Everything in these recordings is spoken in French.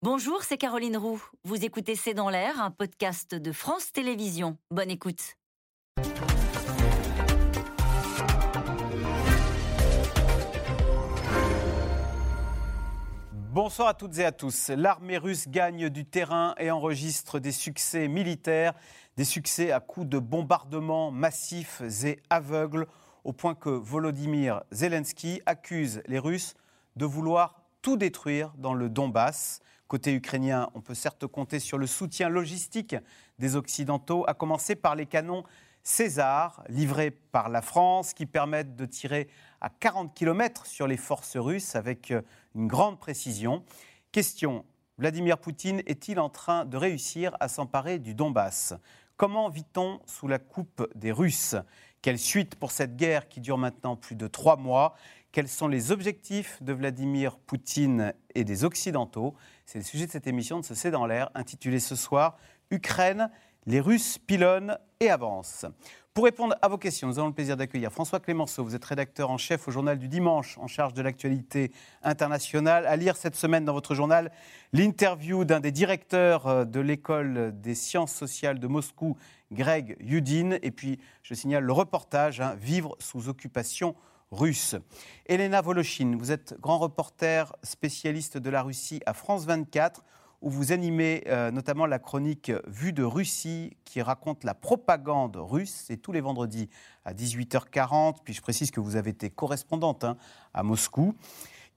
Bonjour, c'est Caroline Roux. Vous écoutez C'est dans l'air, un podcast de France Télévisions. Bonne écoute. Bonsoir à toutes et à tous. L'armée russe gagne du terrain et enregistre des succès militaires, des succès à coups de bombardements massifs et aveugles, au point que Volodymyr Zelensky accuse les Russes de vouloir tout détruire dans le Donbass. Côté ukrainien, on peut certes compter sur le soutien logistique des Occidentaux, à commencer par les canons César, livrés par la France, qui permettent de tirer à 40 km sur les forces russes avec euh, une grande précision. Question, Vladimir Poutine est-il en train de réussir à s'emparer du Donbass? Comment vit-on sous la coupe des Russes? Quelle suite pour cette guerre qui dure maintenant plus de trois mois? Quels sont les objectifs de Vladimir Poutine et des Occidentaux? C'est le sujet de cette émission de ce C'est dans l'air, intitulée ce soir Ukraine, les Russes pilonnent et avancent. Pour répondre à vos questions, nous avons le plaisir d'accueillir François Clémenceau. Vous êtes rédacteur en chef au journal du dimanche, en charge de l'actualité internationale. À lire cette semaine dans votre journal l'interview d'un des directeurs euh, de l'école des sciences sociales de Moscou, Greg Yudin. Et puis, je signale le reportage hein, Vivre sous occupation Elena Voloshin, vous êtes grand reporter spécialiste de la Russie à France 24 où vous animez euh, notamment la chronique Vue de Russie qui raconte la propagande russe. C'est tous les vendredis à 18h40. Puis je précise que vous avez été correspondante hein, à Moscou.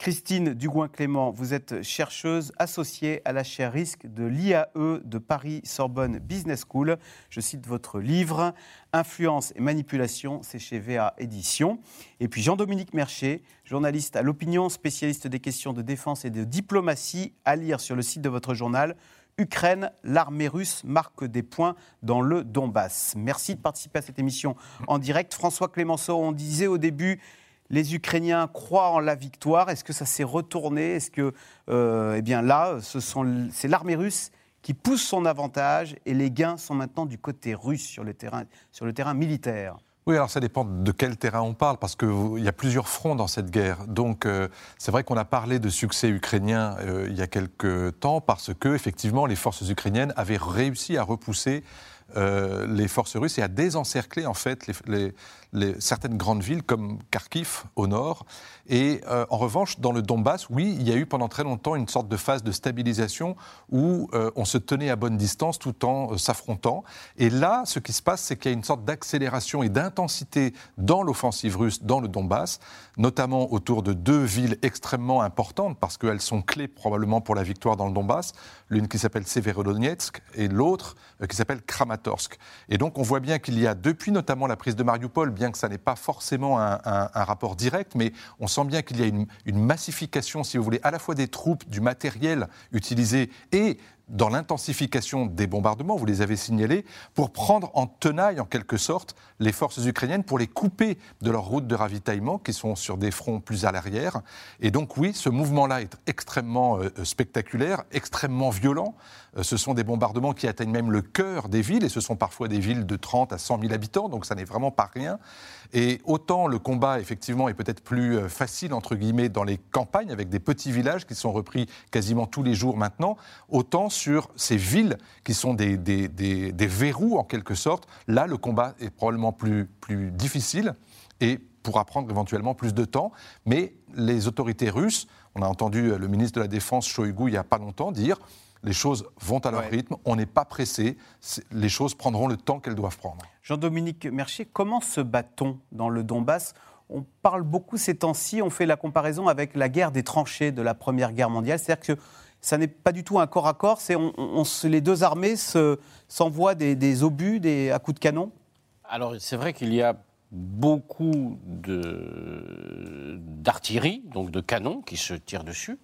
Christine Dugouin-Clément, vous êtes chercheuse associée à la chaire risque de l'IAE de Paris-Sorbonne Business School. Je cite votre livre Influence et manipulation, c'est chez VA Édition. Et puis Jean-Dominique Mercher, journaliste à l'opinion, spécialiste des questions de défense et de diplomatie, à lire sur le site de votre journal. Ukraine, l'armée russe marque des points dans le Donbass. Merci de participer à cette émission en direct. François Clémenceau, on disait au début, les Ukrainiens croient en la victoire. Est-ce que ça s'est retourné? Est-ce que, euh, eh bien là, c'est l'armée russe qui pousse son avantage et les gains sont maintenant du côté russe sur le terrain, sur le terrain militaire oui, alors ça dépend de quel terrain on parle, parce qu'il y a plusieurs fronts dans cette guerre. Donc euh, c'est vrai qu'on a parlé de succès ukrainien euh, il y a quelques temps, parce que effectivement les forces ukrainiennes avaient réussi à repousser les forces russes et à désencercler en fait les, certaines grandes villes comme Kharkiv au nord. Et euh, en revanche, dans le Donbass, oui, il y a eu pendant très longtemps une sorte de phase de stabilisation où euh, on se tenait à bonne distance tout en euh, s'affrontant. Et là, ce qui se passe, c'est qu'il y a une sorte d'accélération et d'intensité dans l'offensive russe dans le Donbass, notamment autour de deux villes extrêmement importantes parce qu'elles sont clés probablement pour la victoire dans le Donbass. L'une qui s'appelle Severodonetsk et l'autre qui s'appelle Kramatorsk. Et donc on voit bien qu'il y a, depuis notamment la prise de Mariupol, que ça n'est pas forcément un, rapport direct, mais on sent bien qu'il y a une, une, massification, si vous voulez, à la fois des troupes, du matériel utilisé et dans l'intensification des bombardements, vous les avez signalés, pour prendre en tenaille, en quelque sorte, les forces ukrainiennes, pour les couper de leurs routes de ravitaillement, qui sont sur des fronts plus à l'arrière. Et donc oui, ce mouvement-là est extrêmement euh, spectaculaire, extrêmement violent. Euh, ce sont des bombardements qui atteignent même le cœur des villes, et ce sont parfois des villes de 30 à 100 000 habitants, donc ça n'est vraiment pas rien. Et autant le combat, effectivement, est peut-être plus euh, facile, entre guillemets, dans les campagnes, avec des petits villages qui sont repris quasiment tous les jours maintenant, autant sur ces villes qui sont des, des, verrous, en quelque sorte, là, le combat est probablement plus, plus difficile et pourra prendre éventuellement plus de temps. Mais les autorités russes, on a entendu le ministre de la Défense, Shoigu, il n'y a pas longtemps, dire les choses vont à leur rythme, on n'est pas pressé, les choses prendront le temps qu'elles doivent prendre. Jean-Dominique Mercier, comment se bat-on dans le Donbass? On parle beaucoup ces temps-ci, on fait la comparaison avec la guerre des tranchées de la Première Guerre mondiale, c'est-à-dire que ça n'est pas du tout un corps à corps, c'est on, les deux armées s'envoient des, obus des, à coups de canon? Alors c'est vrai qu'il y a beaucoup d'artillerie, donc de canons qui se tirent dessus,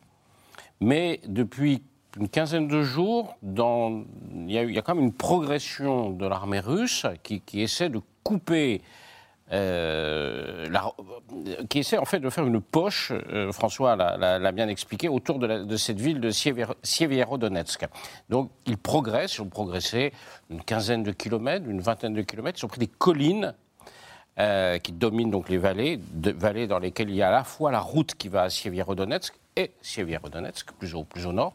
mais depuis une quinzaine de jours, il, y a, quand même une progression de l'armée russe qui, essaie de couper, euh, qui essaie en fait de faire une poche, euh, François l'a bien expliqué, autour de, cette ville de Sievierodonetsk. Donc ils progressent, ils ont progressé une quinzaine de kilomètres, une vingtaine de kilomètres, ils ont pris des collines euh, qui dominent donc les vallées, de, vallées dans lesquelles il y a à la fois la route qui va à Sievierodonetsk et Sievierodonetsk, plus plus au nord,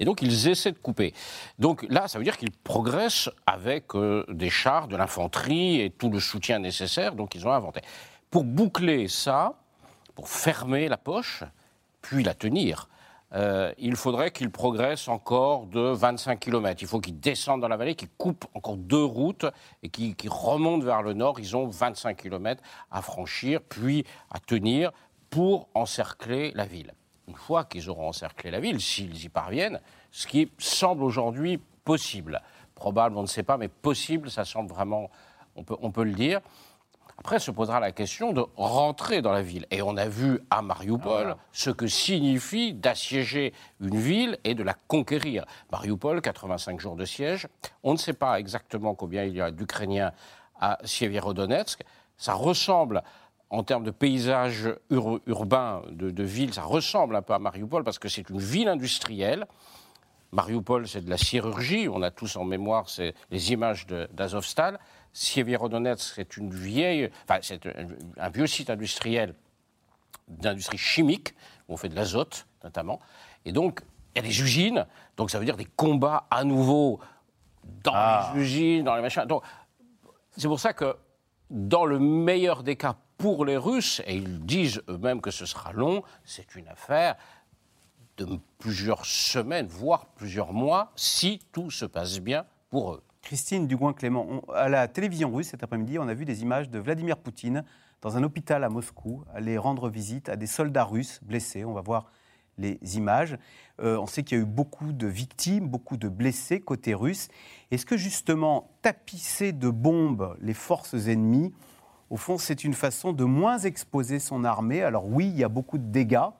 Et donc ils essaient de couper. Donc là, ça veut dire qu'ils progressent avec euh, des chars, de l'infanterie et tout le soutien nécessaire, donc ils ont inventé. Pour boucler ça, pour fermer la poche, puis la tenir, euh, il faudrait qu'ils progressent encore de 25 km. Il faut qu'ils descendent dans la vallée, qu'ils coupent encore deux routes et qu'ils remontent vers le nord. Ils ont 25 km à franchir, puis à tenir pour encercler la ville une fois qu'ils auront encerclé la ville, s'ils y parviennent, ce qui semble aujourd'hui possible. Probable, on ne sait pas, mais possible, ça semble vraiment, on peut, on peut le dire. Après se posera la question de rentrer dans la ville. Et on a vu à Mariupol ah, ce que signifie d'assiéger une ville et de la conquérir. Mariupol, 85 jours de siège. On ne sait pas exactement combien il y a d'Ukrainiens à Sievierodonetsk. Ça ressemble en termes de paysage urbain, de, ville, ça ressemble un peu à Mariupol parce que c'est une ville industrielle. Mariupol, c'est de la chirurgie. On a tous en mémoire les images d'Azovstal. Sievierodonetsk, c'est une vieille, enfin, c'est un, vieux site industriel d'industrie chimique où on fait de l'azote notamment. Et donc, il y a des usines. Donc, ça veut dire des combats à nouveau dans ah. les usines, dans les machins. Donc, c'est pour ça que, dans le meilleur des cas pour les Russes, et ils disent eux-mêmes que ce sera long, c'est une affaire de plusieurs semaines, voire plusieurs mois, si tout se passe bien pour eux. Christine Dugouin-Clément, à la télévision russe cet après-midi, on a vu des images de Vladimir Poutine dans un hôpital à Moscou, aller rendre visite à des soldats russes blessés. On va voir les images. Euh, on sait qu'il y a eu beaucoup de victimes, beaucoup de blessés côté russe. Est-ce que justement tapisser de bombes les forces ennemies au fond, c'est une façon de moins exposer son armée. Alors oui, il y a beaucoup de dégâts,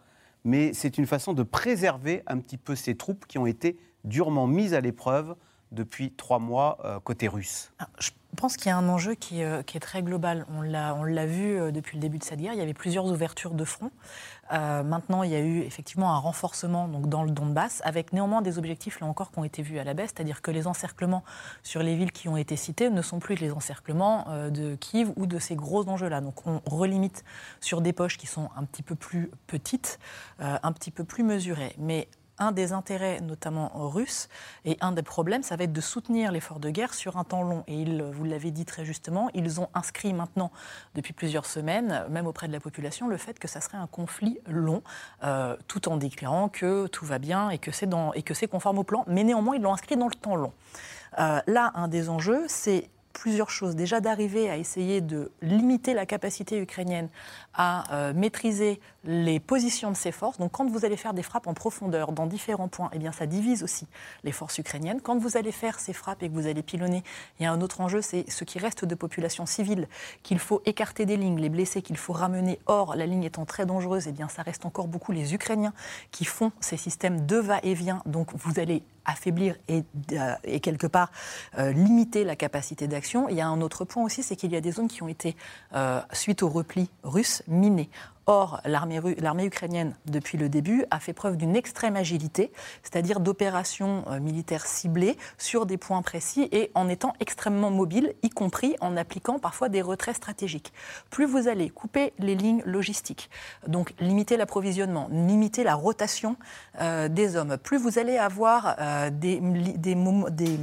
mais c'est une façon de préserver un petit peu ces troupes qui ont été durement mises à l'épreuve depuis trois mois euh, côté russe. Ah, je pense qu'il y a un enjeu qui, euh, est très global. On l'a vu euh, depuis le début de cette guerre. Il y avait plusieurs ouvertures de front. Euh, maintenant, il y a eu effectivement un renforcement dans le Donbass, avec néanmoins des objectifs, là encore, qui ont été vus à la baisse. C'est-à-dire que les encerclements sur les villes qui ont été citées ne sont plus les encerclements de Kiev ou de ces gros enjeux-là. Donc on relimite sur des poches qui sont un petit peu plus petites, un petit peu plus mesurées. Mais un des intérêts, notamment russes, et un des problèmes, ça va être de soutenir l'effort de guerre sur un temps long. Et ils, vous l'avez dit très justement, ils ont inscrit maintenant, depuis plusieurs semaines, même auprès de la population, le fait que ça serait un conflit long, euh, tout en déclarant que tout va bien et que c'est conforme au plan. Mais néanmoins, ils l'ont inscrit dans le temps long. Euh, là, un des enjeux, c'est plusieurs choses. Déjà d'arriver à essayer de limiter la capacité ukrainienne à euh, maîtriser les positions de ses forces. Donc quand vous allez faire des frappes en profondeur dans différents points, eh bien ça divise aussi les forces ukrainiennes. Quand vous allez faire ces frappes et que vous allez pilonner, il y a un autre enjeu, c'est ce qui reste de population civile qu'il faut écarter des lignes, les blessés qu'il faut ramener. Or, la ligne étant très dangereuse, eh bien ça reste encore beaucoup les Ukrainiens qui font ces systèmes de va-et-vient. Donc vous allez affaiblir et, euh, et quelque part euh, limiter la capacité d'action. Il y a un autre point aussi, c'est qu'il y a des zones qui ont été, euh, suite au repli russe, minées. Or, l'armée ukrainienne, depuis le début, a fait preuve d'une extrême agilité, c'est-à-dire d'opérations euh, militaires ciblées sur des points précis et en étant extrêmement mobile, y compris en appliquant parfois des retraits stratégiques. Plus vous allez couper les lignes logistiques, donc limiter l'approvisionnement, limiter la rotation euh, des hommes, plus vous allez avoir euh, des, des, des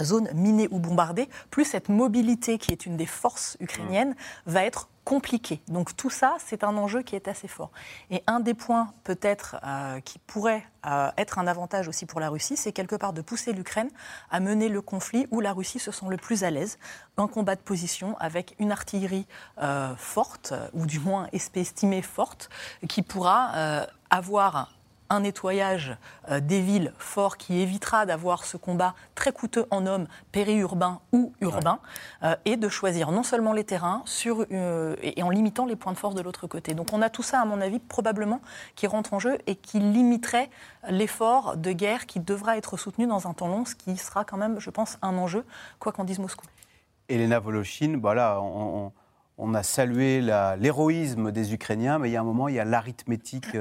zones minées ou bombardées, plus cette mobilité qui est une des forces ukrainiennes va être compliquée. Donc tout ça, c'est un enjeu qui est assez fort. Et un des points peut-être euh, qui pourrait euh, être un avantage aussi pour la Russie, c'est quelque part de pousser l'Ukraine à mener le conflit où la Russie se sent le plus à l'aise, un combat de position avec une artillerie euh, forte, ou du moins estimée forte, qui pourra avoir un nettoyage euh, des villes fort qui évitera d'avoir ce combat très coûteux en hommes, périurbains ou urbains, euh, et de choisir non seulement les terrains sur, euh, et en limitant les points de force de l'autre côté. Donc on a tout ça, à mon avis, probablement, qui rentre en jeu et qui limiterait l'effort de guerre qui devra être soutenu dans un temps long, ce qui sera quand même, je pense, un enjeu, quoi qu'en dise Moscou. Elena Voloshin, voilà, on, on a salué l'héroïsme des Ukrainiens, mais il y a un moment, il y a l'arithmétique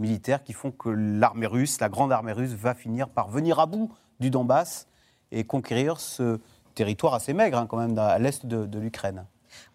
militaires qui font que l'armée russe, la grande armée russe, va finir par venir à bout du Donbass et conquérir ce territoire assez maigre, hein, quand même, à l'est de, l'Ukraine.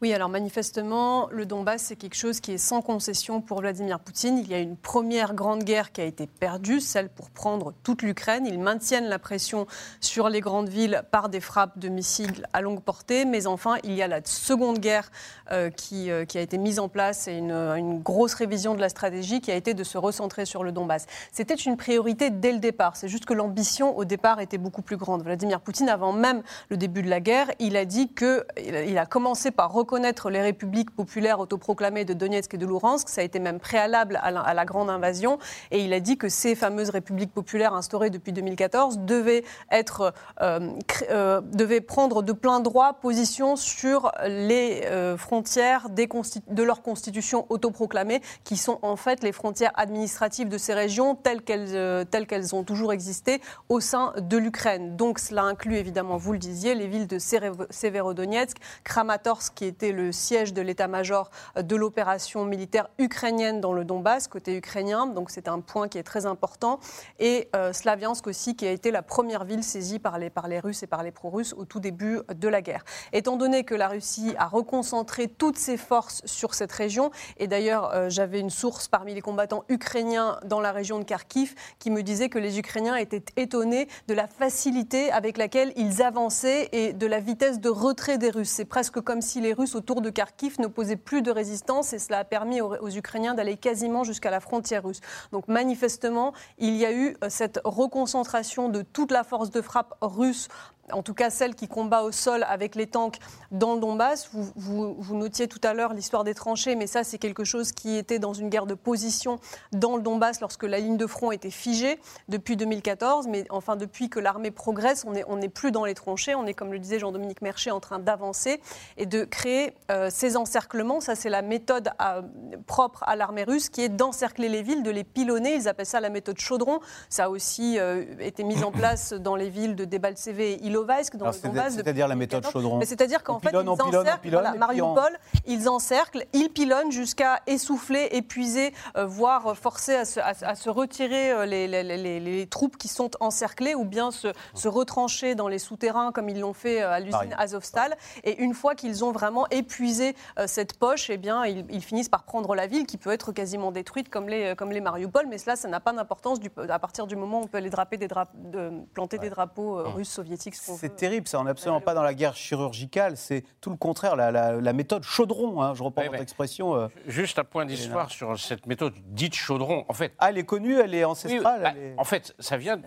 Oui, alors manifestement, le Donbass, c'est quelque chose qui est sans concession pour Vladimir Poutine. Il y a une première grande guerre qui a été perdue, celle pour prendre toute l'Ukraine. Ils maintiennent la pression sur les grandes villes par des frappes de missiles à longue portée. Mais enfin, il y a la seconde guerre euh, qui, euh, qui, a été mise en place et une, une, grosse révision de la stratégie qui a été de se recentrer sur le Donbass. C'était une priorité dès le départ. C'est juste que l'ambition au départ était beaucoup plus grande. Vladimir Poutine, avant même le début de la guerre, il a dit qu'il a commencé par reconnaître les républiques populaires autoproclamées de Donetsk et de Luhansk. Ça a été même préalable à la, grande invasion. Et il a dit que ces fameuses républiques populaires instaurées depuis 2014 devaient, être, euh, euh, devaient prendre de plein droit position sur les euh, frontières de leur constitution autoproclamée, qui sont en fait les frontières administratives de ces régions telles qu'elles ont toujours existé au sein de l'Ukraine. Donc cela inclut évidemment, vous le disiez, les villes de Severodonetsk, Kramatorsk, qui était le siège de l'état-major de l'opération militaire ukrainienne dans le Donbass, côté ukrainien. Donc c'est un point qui est très important. Et euh, Slaviansk aussi, qui a été la première ville saisie par les, par les Russes et par les pro-russes au tout début de la guerre. Étant donné que la Russie a reconcentré toutes ses forces sur cette région, et d'ailleurs euh, j'avais une source parmi les combattants ukrainiens dans la région de Kharkiv qui me disait que les Ukrainiens étaient étonnés de la facilité avec laquelle ils avançaient et de la vitesse de retrait des Russes. C'est presque comme si les Russes autour de Kharkiv n'opposaient plus de résistance et cela a permis aux, aux Ukrainiens d'aller quasiment jusqu'à la frontière russe. Donc manifestement, il y a eu euh, cette reconcentration de toute la force de frappe russe en tout cas celle qui combat au sol avec les tanks dans le Donbass. Vous, vous, vous notiez tout à l'heure l'histoire des tranchées, mais ça c'est quelque chose qui était dans une guerre de position dans le Donbass lorsque la ligne de front était figée depuis 2014. Mais enfin depuis que l'armée progresse, on n'est on est plus dans les tranchées, on est comme le disait Jean-Dominique Mercher en train d'avancer et de créer euh, ces encerclements. Ça c'est la méthode à, propre à l'armée russe qui est d'encercler les villes, de les pilonner. Ils appellent ça la méthode chaudron. Ça a aussi euh, été mis en place dans les villes de Debaltseve et Ilovaisk, dans Alors, le c'est- Donbass. C'est-à-dire la méthode 2014. chaudron. C'est-à-dire qu'en fait, pilonne, ils pilonne, encerclent, pilonne, voilà, et puis on- Mariupol, ils encerclent, ils pilonnent jusqu'à essouffler, épuiser, euh, voire euh, forcer à se, à- à se retirer euh, les, les- les- les- les troupes qui sont encerclées ou bien se, se retrancher dans les souterrains comme ils l'ont fait à l'usine. Azovstal. Et une fois qu'ils ont vraiment épuisé euh, cette poche, eh bien, ils, ils finissent par prendre la ville qui peut être quasiment détruite comme les, comme les Mariupol. Mais cela, ça n'a pas d'importance à partir du moment où on peut aller draper des drap- de- planter des drapeaux euh, russes, soviétiques, C'est veut. terrible, ça. On n'est absolument pas dans la guerre chirurgicale. C'est tout le contraire, la, la- la méthode chaudron. hein. Je reprends Oui, votre expression. euh. Juste un point d'histoire sur cette méthode dite chaudron. En fait, Ah, elle est connue, elle est Oui, ancestrale. bah, elle est- En fait, ça vient.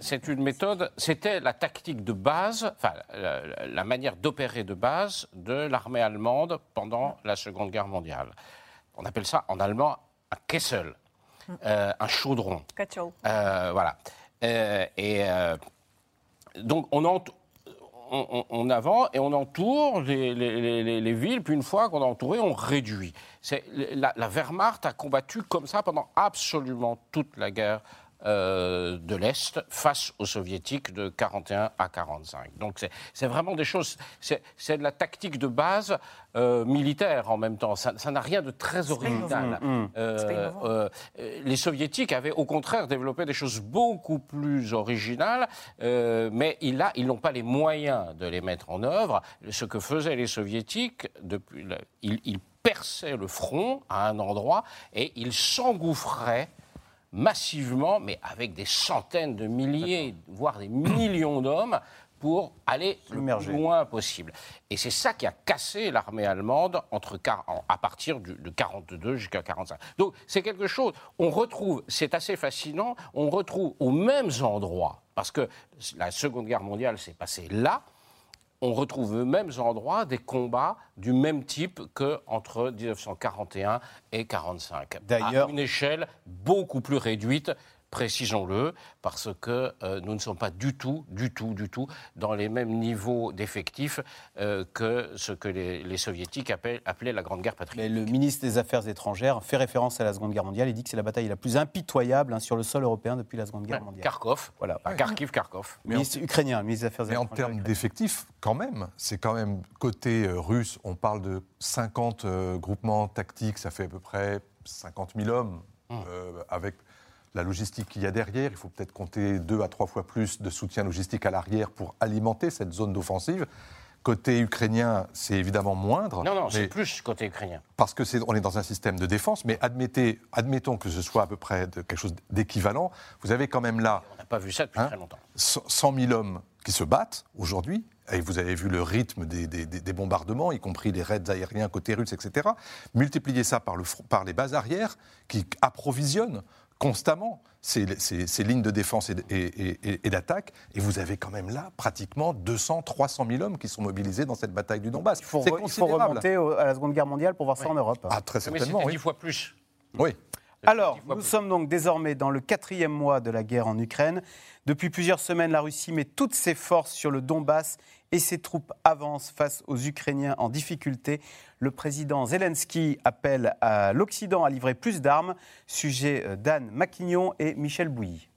C'est une méthode. C'était la tactique de base, enfin la, la manière d'opérer de base de l'armée allemande pendant la Seconde Guerre mondiale. On appelle ça en allemand un Kessel, euh, un chaudron. Euh, voilà. Euh, et euh, donc on, avance et on entoure les, les- les- les- les villes, puis une fois qu'on a entouré, on réduit. La Wehrmacht a combattu comme ça pendant absolument toute la guerre euh, de l'Est face aux soviétiques de 41 à 45. Donc c'est- vraiment des choses, c'est de la tactique de base euh, militaire en même temps. Ça n'a rien de très original. Euh, les soviétiques avaient au contraire développé des choses beaucoup plus originales, mais ils n'ont pas les moyens de les mettre en œuvre. Ce que faisaient les soviétiques, depuis, le- ils, ils perçaient le front à un endroit et ils s'engouffraient massivement, mais avec des centaines de milliers, voire des millions d'hommes, pour aller le plus loin possible. Et c'est ça qui a cassé l'armée allemande entre, à partir du- de 42 jusqu'à 45. Donc c'est quelque chose, on retrouve, c'est assez fascinant, on retrouve aux mêmes endroits, parce que la Seconde Guerre mondiale s'est passée là, on retrouve aux mêmes endroits des combats du même type qu'entre 1941 et 45. D'ailleurs- À une échelle beaucoup plus réduite, précisons-le, parce que euh, nous ne sommes pas du tout, du tout, du tout dans les mêmes niveaux d'effectifs euh, que ce que les, les soviétiques appelaient, appelaient la Grande Guerre Mais patriotique. le ministre des Affaires étrangères fait référence à la Seconde Guerre mondiale. Il dit que c'est la bataille la plus impitoyable hein, sur le sol européen depuis la Seconde Guerre Ouais, mondiale. Kharkov, Voilà. Kharkiv, Kharkov. Ministre ukrainien, ministre des Affaires Mais en étrangères. termes d'effectifs, quand même, c'est quand même côté euh, russe, on parle de 50 euh, groupements tactiques, ça fait à peu près 50 000 hommes, euh, avec la logistique qu'il y a derrière. Il faut peut-être compter deux à trois fois plus de soutien logistique à l'arrière pour alimenter cette zone d'offensive. Côté ukrainien, c'est évidemment moindre. Non, non, c'est plus côté ukrainien. parce que c'est, on est dans un système de défense, mais admettez, admettons que ce soit à peu près de quelque chose d'équivalent. Vous avez quand même là On n'a pas vu ça depuis Hein très longtemps. 100 000 hommes qui se battent aujourd'hui, et vous avez vu le rythme des, des- bombardements, y compris les raids aériens côté russe, etc. Multipliez ça par, le, par les bases arrières qui approvisionnent constamment ces, ces- ces lignes de défense et, d- et- et- et d'attaque, et vous avez quand même là pratiquement 200, 300 000 hommes qui sont mobilisés dans cette bataille du Donbass. Il faut, C'est re- il faut considérable. remonter au- à la Seconde Guerre mondiale pour voir ça en Europe. Ah, très Mais certainement, c'était oui. dix fois plus. oui. Alors, nous plus. sommes donc désormais dans le quatrième mois de la guerre en Ukraine. Depuis plusieurs semaines, la Russie met toutes ses forces sur le Donbass et ses troupes avancent face aux Ukrainiens en difficulté. Le président Zelensky appelle à l'Occident à livrer plus d'armes. Sujet euh, d'Anne Maquignon et Michel Bouilly.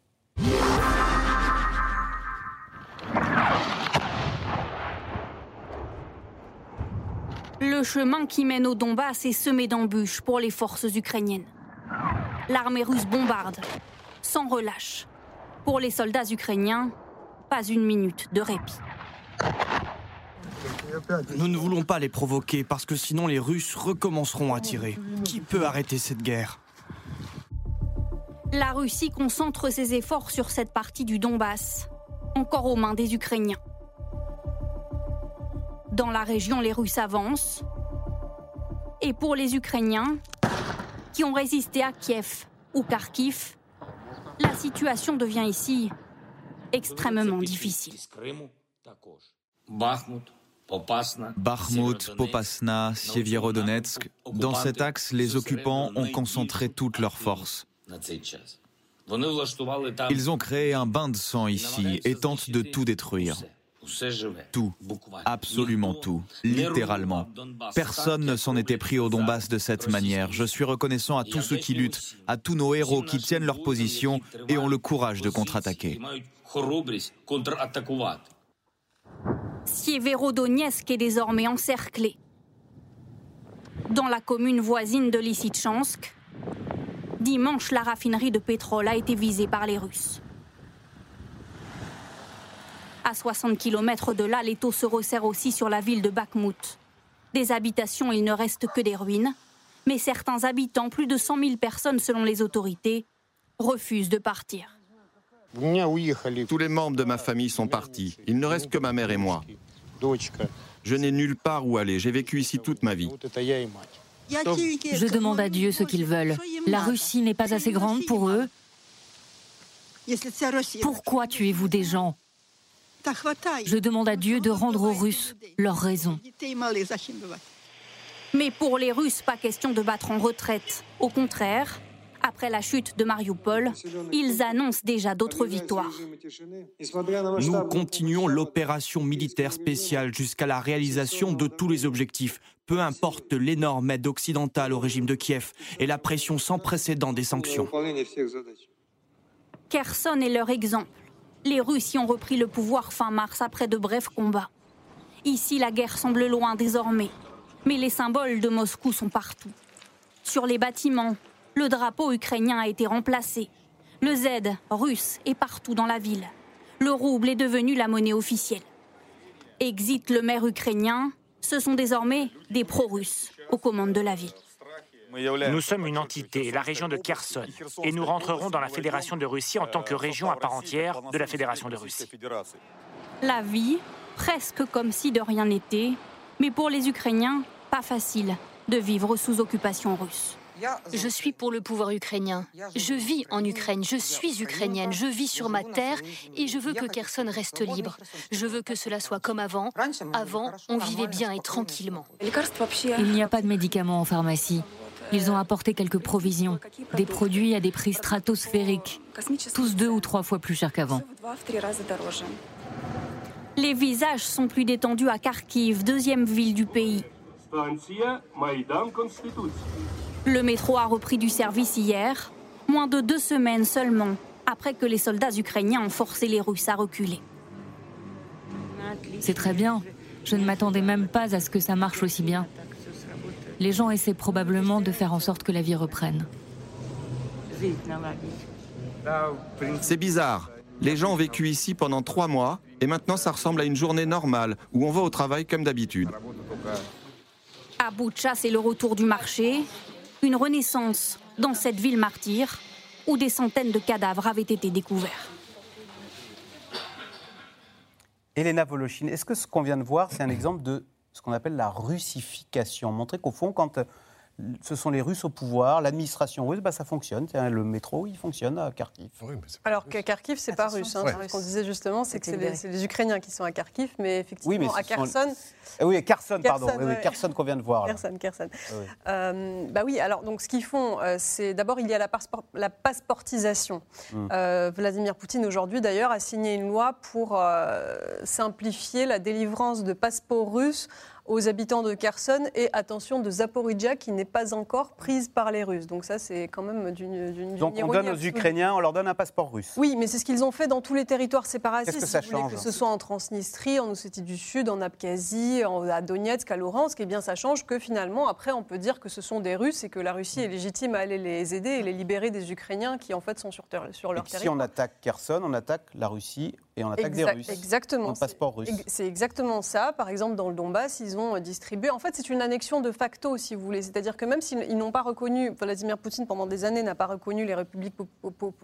Le chemin qui mène au Donbass est semé d'embûches pour les forces ukrainiennes. L'armée russe bombarde, sans relâche. Pour les soldats ukrainiens, pas une minute de répit. Nous ne voulons pas les provoquer parce que sinon les Russes recommenceront à tirer. Qui peut arrêter cette guerre? La Russie concentre ses efforts sur cette partie du Donbass, encore aux mains des Ukrainiens. Dans la région, les Russes avancent. Et pour les Ukrainiens, qui ont résisté à Kiev ou Kharkiv, la situation devient ici extrêmement difficile. Bakhmut, Popasna, Sievierodonetsk, dans cet axe, les occupants ont concentré toutes leurs forces. Ils ont créé un bain de sang ici et tentent de tout détruire. Tout, absolument tout, littéralement. Personne ne s'en était pris au Donbass de cette manière. Je suis reconnaissant à tous ceux qui luttent, à tous nos héros qui tiennent leur position et ont le courage de contre-attaquer. Sievero est désormais encerclé. Dans la commune voisine de Lysychansk, dimanche, la raffinerie de pétrole a été visée par les Russes. À 60 km de là, l'étau se resserre aussi sur la ville de Bakhmut. Des habitations, il ne reste que des ruines, mais certains habitants, plus de 100 000 personnes selon les autorités, refusent de partir. Tous les membres de ma famille sont partis. Il ne reste que ma mère et moi. Je n'ai nulle part où aller. J'ai vécu ici toute ma vie. Je demande à Dieu ce qu'ils veulent. La Russie n'est pas assez grande pour eux. Pourquoi tuez-vous des gens? Je demande à Dieu de rendre aux Russes leur raison. Mais pour les Russes, pas question de battre en retraite. Au contraire, après la chute de Mariupol, ils annoncent déjà d'autres victoires. Nous continuons l'opération militaire spéciale jusqu'à la réalisation de tous les objectifs, peu importe l'énorme aide occidentale au régime de Kiev et la pression sans précédent des sanctions. Kherson est leur exemple. Les Russes y ont repris le pouvoir fin mars après de brefs combats. Ici, la guerre semble loin désormais. Mais les symboles de Moscou sont partout. Sur les bâtiments, le drapeau ukrainien a été remplacé. Le Z russe est partout dans la ville. Le rouble est devenu la monnaie officielle. Exit le maire ukrainien, ce sont désormais des pro-russes aux commandes de la ville. Nous sommes une entité, la région de Kherson, et nous rentrerons dans la Fédération de Russie en tant que région à part entière de la Fédération de Russie. La vie, presque comme si de rien n'était, mais pour les Ukrainiens, pas facile de vivre sous occupation russe. Je suis pour le pouvoir ukrainien. Je vis en Ukraine, je suis ukrainienne, je vis sur ma terre et je veux que Kherson reste libre. Je veux que cela soit comme avant. Avant, on vivait bien et tranquillement. Il n'y a pas de médicaments en pharmacie. Ils ont apporté quelques provisions, des produits à des prix stratosphériques, tous deux ou trois fois plus chers qu'avant. Les visages sont plus détendus à Kharkiv, deuxième ville du pays. Le métro a repris du service hier, moins de deux semaines seulement après que les soldats ukrainiens ont forcé les Russes à reculer. C'est très bien. Je ne m'attendais même pas à ce que ça marche aussi bien. Les gens essaient probablement de faire en sorte que la vie reprenne. C'est bizarre. Les gens ont vécu ici pendant trois mois et maintenant ça ressemble à une journée normale où on va au travail comme d'habitude. À Boucha, c'est le retour du marché, une renaissance dans cette ville martyre où des centaines de cadavres avaient été découverts. Elena Voloshin, est-ce que ce qu'on vient de voir, c'est un exemple de ce qu'on appelle la russification? Montrer qu'au fond, quand ce sont les Russes au pouvoir, l'administration russe, bah, ça fonctionne. Le métro, il fonctionne à Kharkiv. Alors que Kharkiv, c'est pas russe. Hein. Ce qu'on disait justement, c'est que c'est les, Ukrainiens qui sont à Kharkiv, mais effectivement, à Kherson. Eh oui, Kherson, pardon. Oui, Kherson qu'on vient de voir. Kherson, Kherson. Euh, bah oui, alors donc ce qu'ils font, euh, c'est d'abord il y a la, la passeportisation. Hmm. Euh, Vladimir Poutine aujourd'hui d'ailleurs a signé une loi pour simplifier la délivrance de passeports russes aux habitants de Kherson et attention de Zaporizhia qui n'est pas encore prise par les Russes. Donc ça, c'est quand même d'une Donc on donne aux Ukrainiens, on leur donne un passeport russe. Oui, mais c'est ce qu'ils ont fait dans tous les territoires séparatistes. Qu'est-ce que ça change Que ce soit en Transnistrie, en Ossétie du Sud, en Abkhazie, à Donetsk, à Luhansk, eh bien ça change que finalement, après, on peut dire que ce sont des Russes et que la Russie est légitime à aller les aider et les libérer des Ukrainiens qui en fait sont sur, sur leur territoire. Si on attaque Kherson, on attaque la Russie et on attaque des Russes. Exactement. Un passeport russe. C'est exactement ça. Par exemple, dans le Donbass, ils ont distribué. En fait, c'est une annexion de facto, si vous voulez. C'est-à-dire que même s'ils n'ont pas reconnu, Vladimir Poutine, pendant des années, n'a pas reconnu les républiques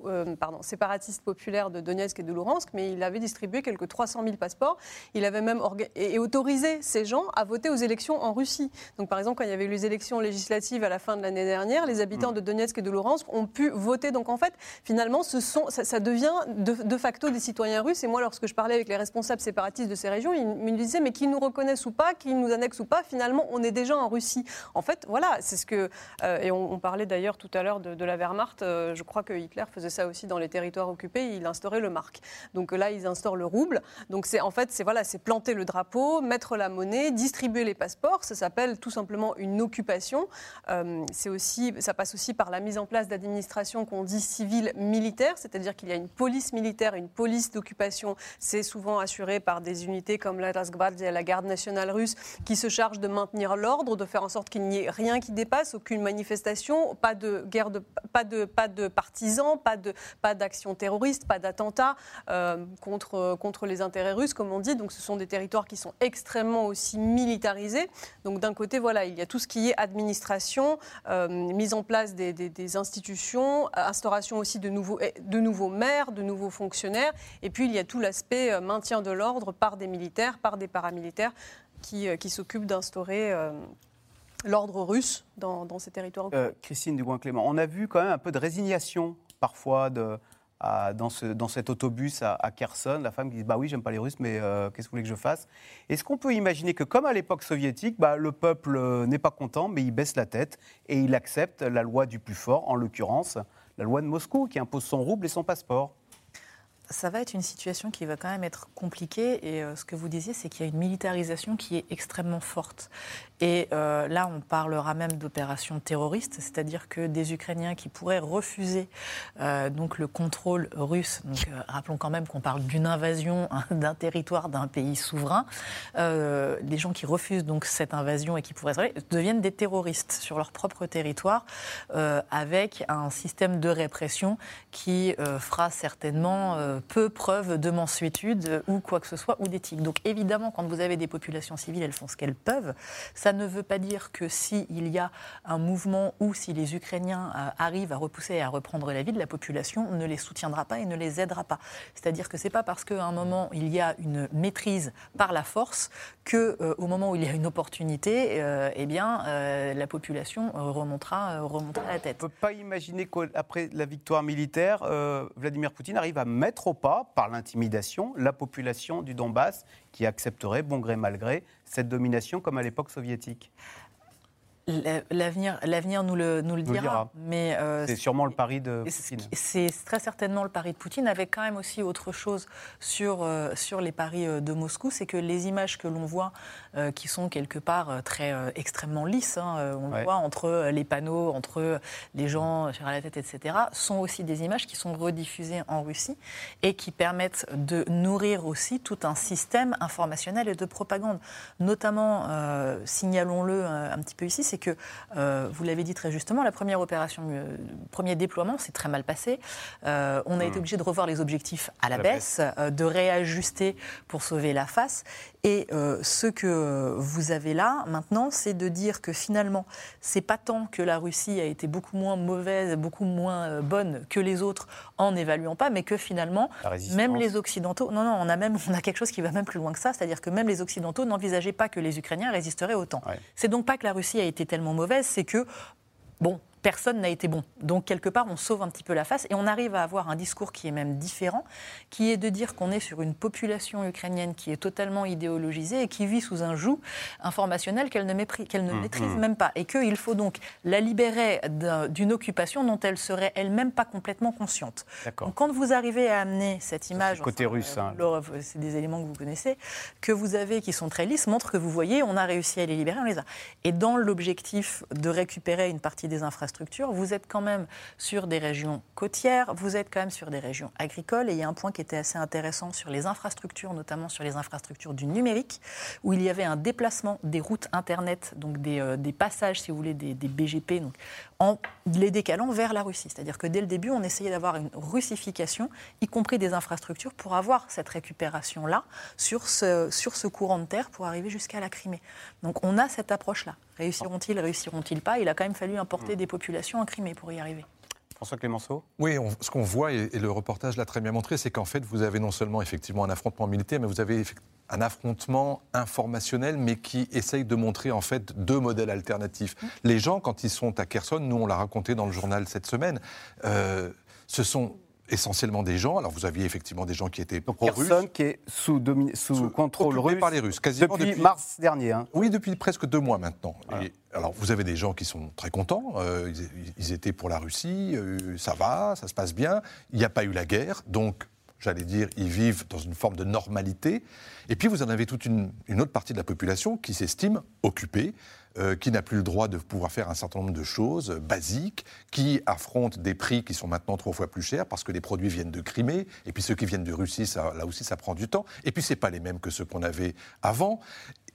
euh, pardon, séparatistes populaires de Donetsk et de Luhansk, mais il avait distribué quelques 300 000 passeports. Il avait même et, autorisé ces gens à voter aux élections en Russie. Donc, par exemple, quand il y avait eu les élections législatives à la fin de l'année dernière, les habitants mm. de Donetsk et de Luhansk ont pu voter. Donc, en fait, finalement, ce sont, ça, devient de, de facto des citoyens russes et moi, lorsque je parlais avec les responsables séparatistes de ces régions, ils me disaient, mais qu'ils nous reconnaissent ou pas, qu'ils nous annexent ou pas, finalement, on est déjà en Russie. En fait, voilà, c'est ce que. Euh, et on, parlait d'ailleurs tout à l'heure de, la Wehrmacht. Euh, je crois que Hitler faisait ça aussi dans les territoires occupés. Il instaurait le marque. Donc là, ils instaurent le rouble. Donc c'est en fait, c'est voilà, c'est planter le drapeau, mettre la monnaie, distribuer les passeports. Ça s'appelle tout simplement une occupation. Euh, c'est aussi, ça passe aussi par la mise en place d'administrations qu'on dit civiles militaires, c'est-à-dire qu'il y a une police militaire, une police d'occupation c'est souvent assuré par des unités comme la Rasgvardia, la garde nationale russe, qui se chargent de maintenir l'ordre, de faire en sorte qu'il n'y ait rien qui dépasse, aucune manifestation, pas de guerre, de, pas, de, pas de partisans, pas de pas d'action terroriste, pas d'attentats euh, contre, contre les intérêts russes, comme on dit. Donc ce sont des territoires qui sont extrêmement aussi militarisés. Donc d'un côté, voilà, il y a tout ce qui est administration, euh, mise en place des, des, institutions, instauration aussi de nouveaux, de nouveaux maires, de nouveaux fonctionnaires, et puis il y a tout l'aspect euh, maintien de l'ordre par des militaires, par des paramilitaires qui, euh, qui s'occupent d'instaurer euh, l'ordre russe dans, ces territoires. Christine Dubois-Clément, on a vu quand même un peu de résignation parfois dans, ce, dans, cet autobus à, Kherson, la femme qui dit Bah oui, j'aime pas les Russes, mais qu'est-ce que vous voulez que je fasse? Est-ce qu'on peut imaginer que, comme à l'époque soviétique, bah, le peuple n'est pas content, mais il baisse la tête et il accepte la loi du plus fort, en l'occurrence la loi de Moscou, qui impose son rouble et son passeport? Ça va être une situation qui va quand même être compliquée. Et euh, ce que vous disiez, c'est qu'il y a une militarisation qui est extrêmement forte. Et euh, là, on parlera même d'opérations terroristes, c'est-à-dire que des Ukrainiens qui pourraient refuser euh, donc le contrôle russe. Donc, rappelons quand même qu'on parle d'une invasion hein, d'un territoire d'un pays souverain. les gens qui refusent donc cette invasion et qui pourraient deviennent des terroristes sur leur propre territoire, avec un système de répression qui fera certainement peu preuve de mansuétude ou quoi que ce soit, ou d'éthique. Donc évidemment, quand vous avez des populations civiles, elles font ce qu'elles peuvent. Ne veut pas dire que s'il y a un mouvement ou si les Ukrainiens euh, arrivent à repousser et à reprendre la ville, la population ne les soutiendra pas et ne les aidera pas. C'est-à-dire que c'est pas parce qu'à un moment il y a une maîtrise par la force que euh, au moment où il y a une opportunité, euh, eh bien la population remontera, remontera la tête. On ne peut pas imaginer qu'après la victoire militaire, Vladimir Poutine arrive à mettre pas, par l'intimidation, la population du Donbass qui accepterait, bon gré mal gré, cette domination comme à l'époque soviétique L'avenir, l'avenir nous le, nous le dira. Mais euh, c'est sûrement le pari de Poutine. C'est très certainement le pari de Poutine, avec quand même aussi autre chose sur, euh, sur les paris euh, de Moscou, c'est que les images que l'on voit, qui sont quelque part très extrêmement lisses, hein, on le voit entre les panneaux, entre les gens sur la tête, etc., sont aussi des images qui sont rediffusées en Russie et qui permettent de nourrir aussi tout un système informationnel et de propagande. Notamment, signalons-le un petit peu ici, c'est que, euh, vous l'avez dit très justement, la première opération, le premier déploiement s'est très mal passé. Euh, on a été obligé de revoir les objectifs à la, baisse, de réajuster pour sauver la face. Et ce que vous avez là maintenant, c'est de dire que finalement, c'est pas tant que la Russie a été beaucoup moins mauvaise, beaucoup moins bonne que les autres en n'évaluant pas, mais que finalement, même les Occidentaux, non, non, on a même on a quelque chose qui va même plus loin que ça, c'est-à-dire que même les Occidentaux n'envisageaient pas que les Ukrainiens résisteraient autant. C'est donc pas que la Russie a été tellement mauvaise, c'est que, bon, personne n'a été bon. Donc, quelque part, on sauve un petit peu la face et on arrive à avoir un discours qui est même différent, qui est de dire qu'on est sur une population ukrainienne qui est totalement idéologisée et qui vit sous un joug informationnel qu'elle ne, qu'elle ne mmh, maîtrise mmh. même pas. Et qu'il faut donc la libérer d'une occupation dont elle serait elle-même pas complètement consciente. Donc, quand vous arrivez à amener cette image. côté russe. Hein. C'est des éléments que vous connaissez, que vous avez qui sont très lisses, montre que vous voyez, on a réussi à les libérer, on les a. Et dans l'objectif de récupérer une partie des infrastructures, vous êtes quand même sur des régions côtières, vous êtes quand même sur des régions agricoles. Et il y a un point qui était assez intéressant sur les infrastructures, notamment sur les infrastructures du numérique, où il y avait un déplacement des routes Internet, donc des, euh, passages, si vous voulez, des, BGP, donc, en les décalant vers la Russie. C'est-à-dire que dès le début, on essayait d'avoir une russification, y compris des infrastructures, pour avoir cette récupération-là sur ce, sur ce courant de terre pour arriver jusqu'à la Crimée. Donc on a cette approche-là. Réussiront-ils, réussiront-ils pas? Il a quand même fallu importer mm. des populations en Crimée pour y arriver. François Clémenceau Oui, ce qu'on voit, et, le reportage l'a très bien montré, c'est qu'en fait, vous avez non seulement effectivement un affrontement militaire, mais vous avez un affrontement informationnel, mais qui essaye de montrer en fait deux modèles alternatifs. Les gens, quand ils sont à Kherson, nous on l'a raconté dans le journal cette semaine, euh, ce sont essentiellement des gens. Alors vous aviez effectivement des gens qui étaient pro-russes. qui est sous, sous, contrôle russe par les Russes, quasiment depuis, mars dernier. Hein. Oui, depuis presque deux mois maintenant. alors vous avez des gens qui sont très contents. Euh, ils, étaient pour la Russie, euh, ça va, ça se passe bien. Il n'y a pas eu la guerre, donc j'allais dire, ils vivent dans une forme de normalité. Et puis vous en avez toute une, une autre partie de la population qui s'estime occupée, euh, qui n'a plus le droit de pouvoir faire un certain nombre de choses basiques, qui affrontent des prix qui sont maintenant trois fois plus chers parce que les produits viennent de Crimée, et puis ceux qui viennent de Russie, là aussi, ça prend du temps. Et puis, ce n'est pas les mêmes que ceux qu'on avait avant.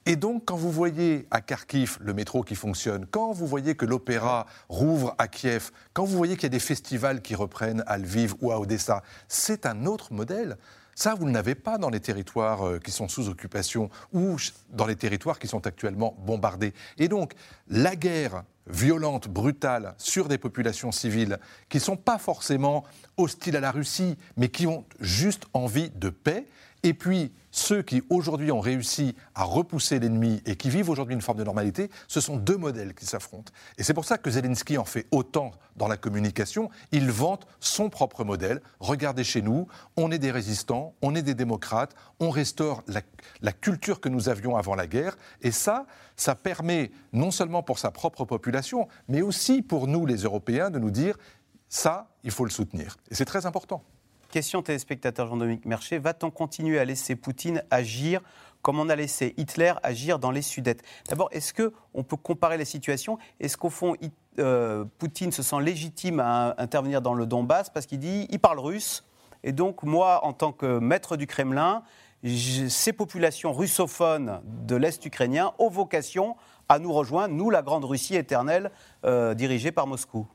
Et donc, quand vous voyez à Kharkiv le métro qui fonctionne, quand vous voyez que l'opéra rouvre à Kiev, quand vous voyez qu'il y a des festivals qui reprennent à Lviv ou à Odessa, c'est un autre modèle. Ça, vous ne l'avez pas dans les territoires euh, qui sont sous occupation ou dans les territoires qui sont actuellement bombardés. Et donc, la guerre violente, brutale sur des populations civiles qui ne sont pas forcément hostiles à la Russie, mais qui ont juste envie de paix, et puis, ceux qui aujourd'hui ont réussi à repousser l'ennemi et qui vivent aujourd'hui une forme de normalité, ce sont deux modèles qui s'affrontent. Et c'est pour ça que Zelensky en fait autant dans la communication. Il vante son propre modèle. Regardez chez nous, on est des résistants, on est des démocrates, on restaure la, culture que nous avions avant la guerre. Et ça, ça permet non seulement pour sa propre population, mais aussi pour nous, les Européens, de nous dire ça, il faut le soutenir. Et c'est très important. Question téléspectateur Jean-Dominique Mercher, va-t-on continuer à laisser Poutine agir comme on a laissé Hitler agir dans les Sudètes? D'abord, est-ce qu'on peut comparer les situations Est-ce qu'au fond, euh, Poutine se sent légitime à intervenir dans le Donbass? Parce qu'il dit il parle russe. Et donc moi, en tant que maître du Kremlin, ces populations russophones de l'Est ukrainien ont vocation à nous rejoindre, nous, la Grande Russie éternelle euh, dirigée par Moscou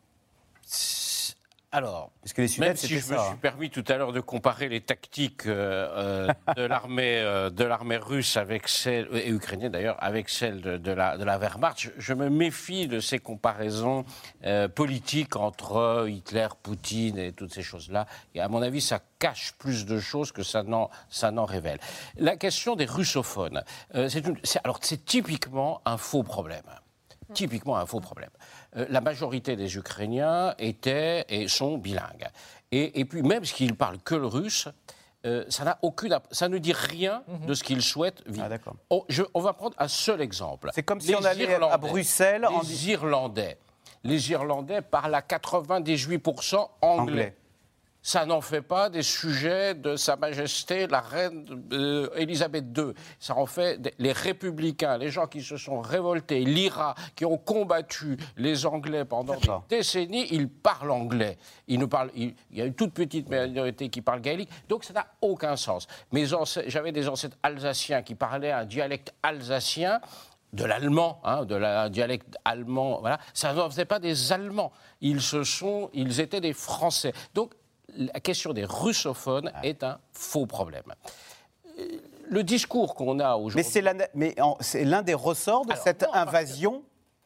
alors, que les même si je me suis hein. permis tout à l'heure de comparer les tactiques euh, euh, de l'armée euh, de l'armée russe avec celle et ukrainienne d'ailleurs avec celles de, la, de la Wehrmacht, je, me méfie de ces comparaisons politiques entre Hitler, Poutine et toutes ces choses-là. Et à mon avis, ça cache plus de choses que ça n'en ça n'en révèle. La question des russophones, c'est alors c'est typiquement un faux problème typiquement un faux problème. Euh, la majorité des Ukrainiens étaient et sont bilingues. Et, puis même s'ils parlent que le russe, euh, ça, n'a aucune, ça ne dit rien mhm. de ce qu'ils souhaitent vivre. Ah, on, on, va prendre un seul exemple. C'est comme si on allait à Bruxelles. Les Irlandais. Les Irlandais parlent à 98% anglais ça n'en fait pas des sujets de Sa Majesté la Reine Elisabeth II. Ça en fait les républicains, les gens qui se sont révoltés, l'IRA, qui ont combattu les Anglais pendant des décennies, ils parlent anglais. Ils ne parlent, il, y a une toute petite minorité qui parle gaélique, donc ça n'a aucun sens. J'avais des ancêtres alsaciens qui parlaient un dialecte alsacien de l'allemand, hein, de la dialecte allemand. Voilà, ça ne faisait pas des Allemands. Ils se sont, ils étaient des Français. Donc la question des russophones est un faux problème. Euh, Le discours qu'on a aujourd'hui. mais c'est l'un des ressorts de Alors, cette non, parce que- invasion.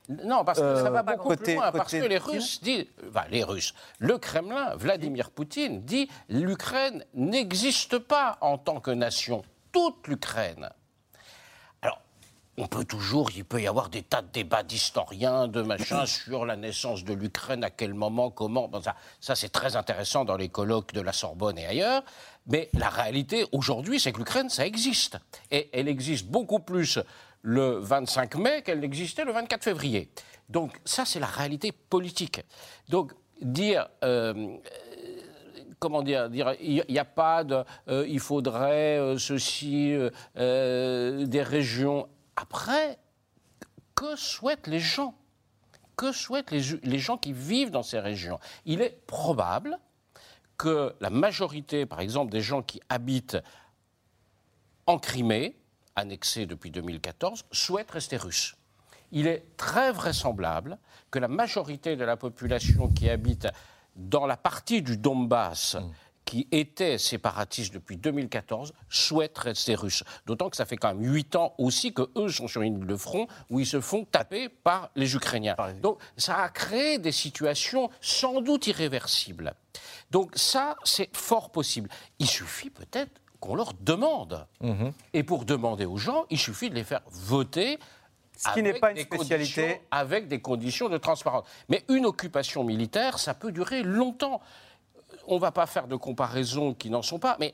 Non, parce que ça Euh, va beaucoup côté- plus loin. Parce que les Russes disent. enfin, les Russes. Le Kremlin, Vladimir Poutine, dit l'Ukraine n'existe pas en tant que nation. Toute l'Ukraine. On peut toujours, il peut y avoir des tas de débats d'historiens, de machins sur la naissance de l'Ukraine, à quel moment, comment. Bon, ça, ça c'est très intéressant dans les colloques de la Sorbonne et ailleurs. Mais la réalité aujourd'hui, c'est que l'Ukraine, ça existe. Et elle existe beaucoup plus le 25 mai qu'elle n'existait le 24 février. Donc ça, c'est la réalité politique. Donc dire... euh, comment dire, dire il n'y a pas de, euh, il faudrait euh, ceci, euh, des régions. Après, que souhaitent les gens? Que souhaitent les, gens qui vivent dans ces régions? Il est probable que la majorité, par exemple, des gens qui habitent en Crimée, annexée depuis 2014, souhaitent rester russes. Il est très vraisemblable que la majorité de la population qui habite dans la partie du Donbass qui était séparatiste depuis 2014 souhaite rester russe. D'autant que ça fait quand même huit ans aussi que eux sont sur une ligne de front où ils se font taper par les Ukrainiens. Donc ça a créé des situations sans doute irréversibles. Donc ça, c'est fort possible. Il suffit peut-être qu'on leur demande. Et pour demander aux gens, il suffit de les faire voter. Ce qui n'est pas une spécialité. Avec des conditions de transparence. Mais une occupation militaire, ça peut durer longtemps. On ne va pas faire de comparaisons qui n'en sont pas, mais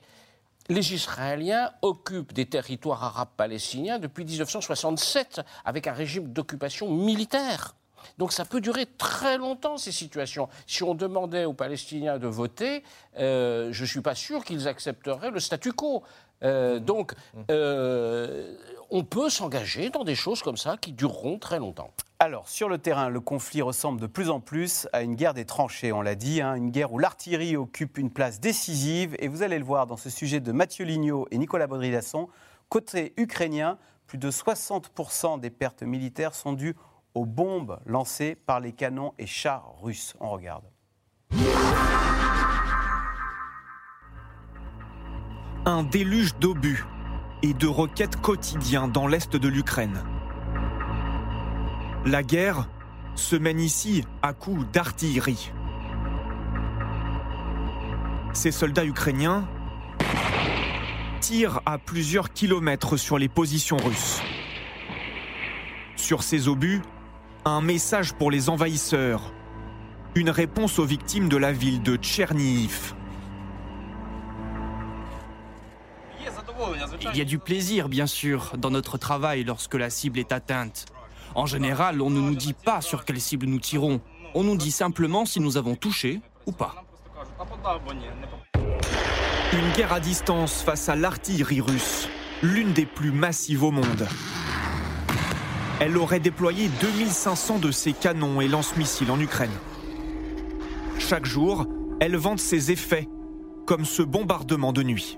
les Israéliens occupent des territoires arabes palestiniens depuis 1967 avec un régime d'occupation militaire. Donc ça peut durer très longtemps ces situations. Si on demandait aux Palestiniens de voter, euh, je ne suis pas sûr qu'ils accepteraient le statu quo. Euh, donc euh, on peut s'engager dans des choses comme ça qui dureront très longtemps. Alors, sur le terrain, le conflit ressemble de plus en plus à une guerre des tranchées, on l'a dit, hein, une guerre où l'artillerie occupe une place décisive. Et vous allez le voir dans ce sujet de Mathieu Lignot et Nicolas Baudry-Dasson. Côté ukrainien, plus de 60% des pertes militaires sont dues aux bombes lancées par les canons et chars russes. On regarde. Un déluge d'obus et de roquettes quotidiens dans l'est de l'Ukraine. La guerre se mène ici à coups d'artillerie. Ces soldats ukrainiens tirent à plusieurs kilomètres sur les positions russes. Sur ces obus, un message pour les envahisseurs, une réponse aux victimes de la ville de Tchernihiv. Il y a du plaisir, bien sûr, dans notre travail lorsque la cible est atteinte. En général, on ne nous dit pas sur quelle cible nous tirons. On nous dit simplement si nous avons touché ou pas. Une guerre à distance face à l'artillerie russe, l'une des plus massives au monde. Elle aurait déployé 2500 de ses canons et lance-missiles en Ukraine. Chaque jour, elle vante ses effets, comme ce bombardement de nuit.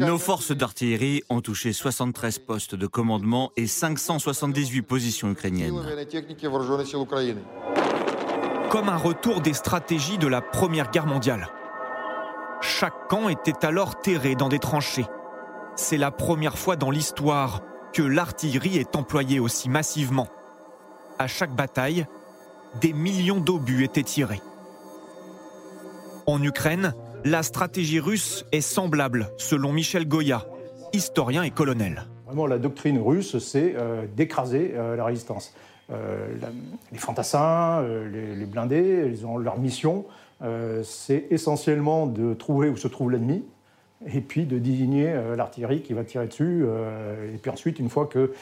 Nos forces d'artillerie ont touché 73 postes de commandement et 578 positions ukrainiennes. Comme un retour des stratégies de la Première Guerre mondiale. Chaque camp était alors terré dans des tranchées. C'est la première fois dans l'histoire que l'artillerie est employée aussi massivement. À chaque bataille, des millions d'obus étaient tirés. En Ukraine, la stratégie russe est semblable, selon Michel Goya, historien et colonel. Vraiment, la doctrine russe, c'est euh, d'écraser euh, la résistance. Euh, les fantassins, les, les blindés, ils ont leur mission, c'est essentiellement de trouver où se trouve l'ennemi, et puis de désigner l'artillerie qui va tirer dessus. et puis ensuite, une fois que,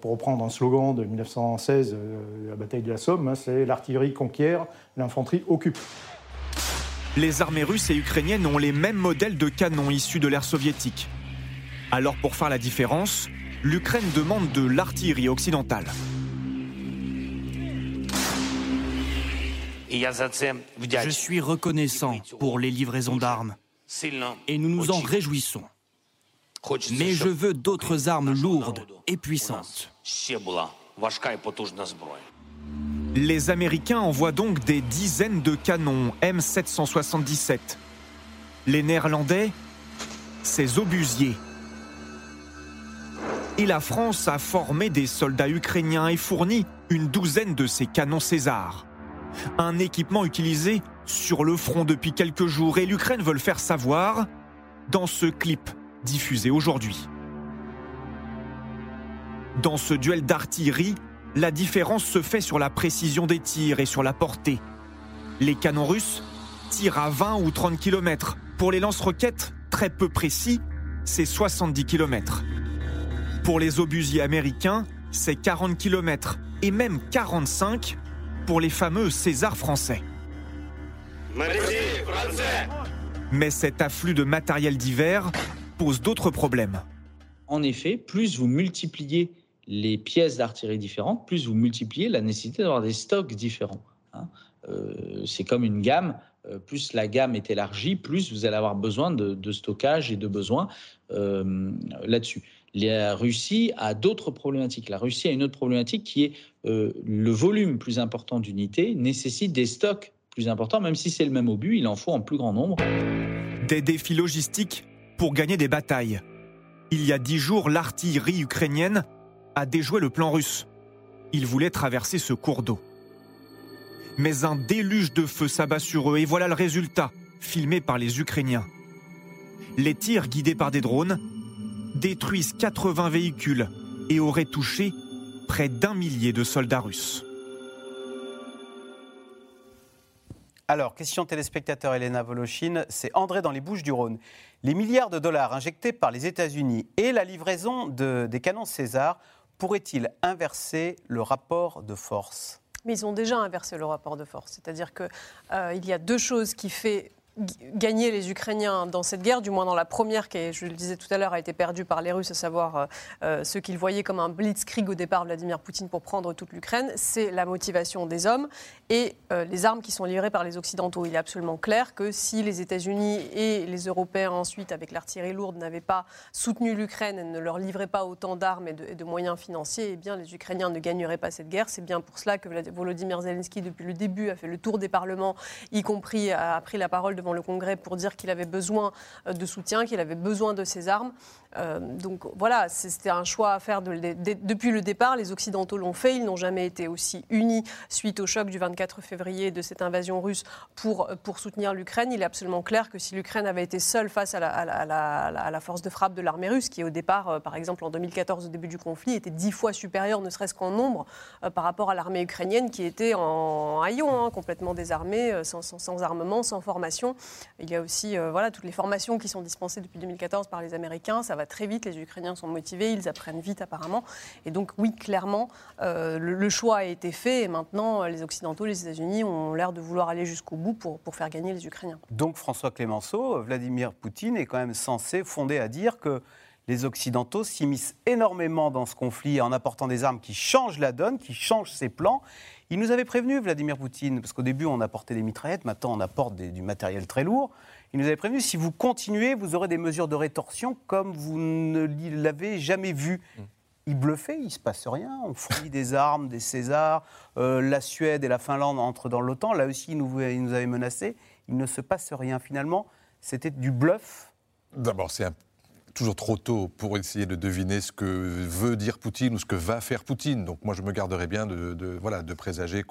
pour reprendre un slogan de 1916, euh, la bataille de la Somme, hein, c'est l'artillerie conquiert, l'infanterie occupe. Les armées russes et ukrainiennes ont les mêmes modèles de canons issus de l'ère soviétique. Alors pour faire la différence, l'Ukraine demande de l'artillerie occidentale. Je suis reconnaissant pour les livraisons d'armes et nous nous en réjouissons. Mais je veux d'autres armes lourdes et puissantes. Les Américains envoient donc des dizaines de canons M777. Les Néerlandais, ces obusiers. Et la France a formé des soldats ukrainiens et fourni une douzaine de ces canons César. Un équipement utilisé sur le front depuis quelques jours et l'Ukraine veut le faire savoir dans ce clip diffusé aujourd'hui. Dans ce duel d'artillerie, la différence se fait sur la précision des tirs et sur la portée. Les canons russes tirent à 20 ou 30 km. Pour les lance-roquettes, très peu précis, c'est 70 km. Pour les obusiers américains, c'est 40 km et même 45 pour les fameux César français. Mais cet afflux de matériel divers pose d'autres problèmes. En effet, plus vous multipliez les pièces d'artillerie différentes, plus vous multipliez la nécessité d'avoir des stocks différents. Hein. Euh, c'est comme une gamme. Euh, plus la gamme est élargie, plus vous allez avoir besoin de, stockage et de besoins euh, là-dessus. La Russie a d'autres problématiques. La Russie a une autre problématique qui est le volume plus important d'unités nécessite des stocks plus importants, même si c'est le même obus, il en faut en plus grand nombre. Des défis logistiques pour gagner des batailles. Il y a dix jours, l'artillerie ukrainienne a déjoué le plan russe. Il voulait traverser ce cours d'eau. Mais un déluge de feu s'abat sur eux et voilà le résultat, filmé par les Ukrainiens. Les tirs guidés par des drones détruisent 80 véhicules et auraient touché près d'un millier de soldats russes. Alors, question téléspectateur Elena Volochine, c'est André dans les Bouches du Rhône. Les milliards de dollars injectés par les États-Unis et la livraison des canons César pourrait-il inverser le rapport de force? Mais ils ont déjà inversé le rapport de force. C'est-à-dire qu'il euh, y a deux choses qui fait gagner les Ukrainiens dans cette guerre, du moins dans la première qui, je le disais tout à l'heure, a été perdue par les Russes, à savoir euh, euh, ce qu'ils voyaient comme un blitzkrieg au départ, Vladimir Poutine, pour prendre toute l'Ukraine, c'est la motivation des hommes et euh, les armes qui sont livrées par les Occidentaux. Il est absolument clair que si les États-Unis et les Européens ensuite, avec l'artillerie lourde, n'avaient pas soutenu l'Ukraine et ne leur livraient pas autant d'armes et, de, moyens financiers, eh bien les Ukrainiens ne gagneraient pas cette guerre. C'est bien pour cela que Volodymyr Zelensky, depuis le début, a fait le tour des parlements, y compris a pris la parole devant le Congrès pour dire qu'il avait besoin euh, de soutien, qu'il avait besoin de ses armes. Euh, donc voilà, c'était un choix à faire depuis le départ. Les Occidentaux l'ont fait. Ils n'ont jamais été aussi unis suite au choc du 24 février de cette invasion russe pour, pour soutenir l'Ukraine. Il est absolument clair que si l'Ukraine avait été seule face à la, force de frappe de l'armée russe, qui au départ, euh, par exemple en 2014, au début du conflit, était dix fois supérieure, ne serait-ce qu'en nombre, par rapport à l'armée ukrainienne qui était en haillon, hein, complètement désarmée, sans, armement, sans formation. Il y a aussi euh, voilà, toutes les formations qui sont dispensées depuis 2014 par les Américains. Ça va très vite, les Ukrainiens sont motivés, ils apprennent vite apparemment. Et donc oui, clairement, euh, le, choix a été fait et maintenant les Occidentaux, les États-Unis ont l'air de vouloir aller jusqu'au bout pour, pour faire gagner les Ukrainiens. Donc François Clémenceau, Vladimir Poutine est quand même censé, fondé à dire que les Occidentaux s'immiscent énormément dans ce conflit en apportant des armes qui changent la donne, qui changent ses plans. Il nous avait prévenu, Vladimir Poutine, parce qu'au début on apportait des mitraillettes, maintenant on apporte du matériel très lourd. Il nous avait prévenu, si vous continuez, vous aurez des mesures de rétorsion comme vous ne l'avez jamais vu. Mm. Il bluffait, il ne se passe rien. On fournit des armes, des Césars. Euh, la Suède et la Finlande entrent dans l'OTAN. Là aussi, il nous, il nous avait menacé. Il ne se passe rien. Finalement, c'était du bluff. D'abord, c'est un toujours trop tôt pour essayer de deviner ce que veut dire Poutine ou ce que va faire Poutine. Donc moi, je me garderais bien de, voilà, de présager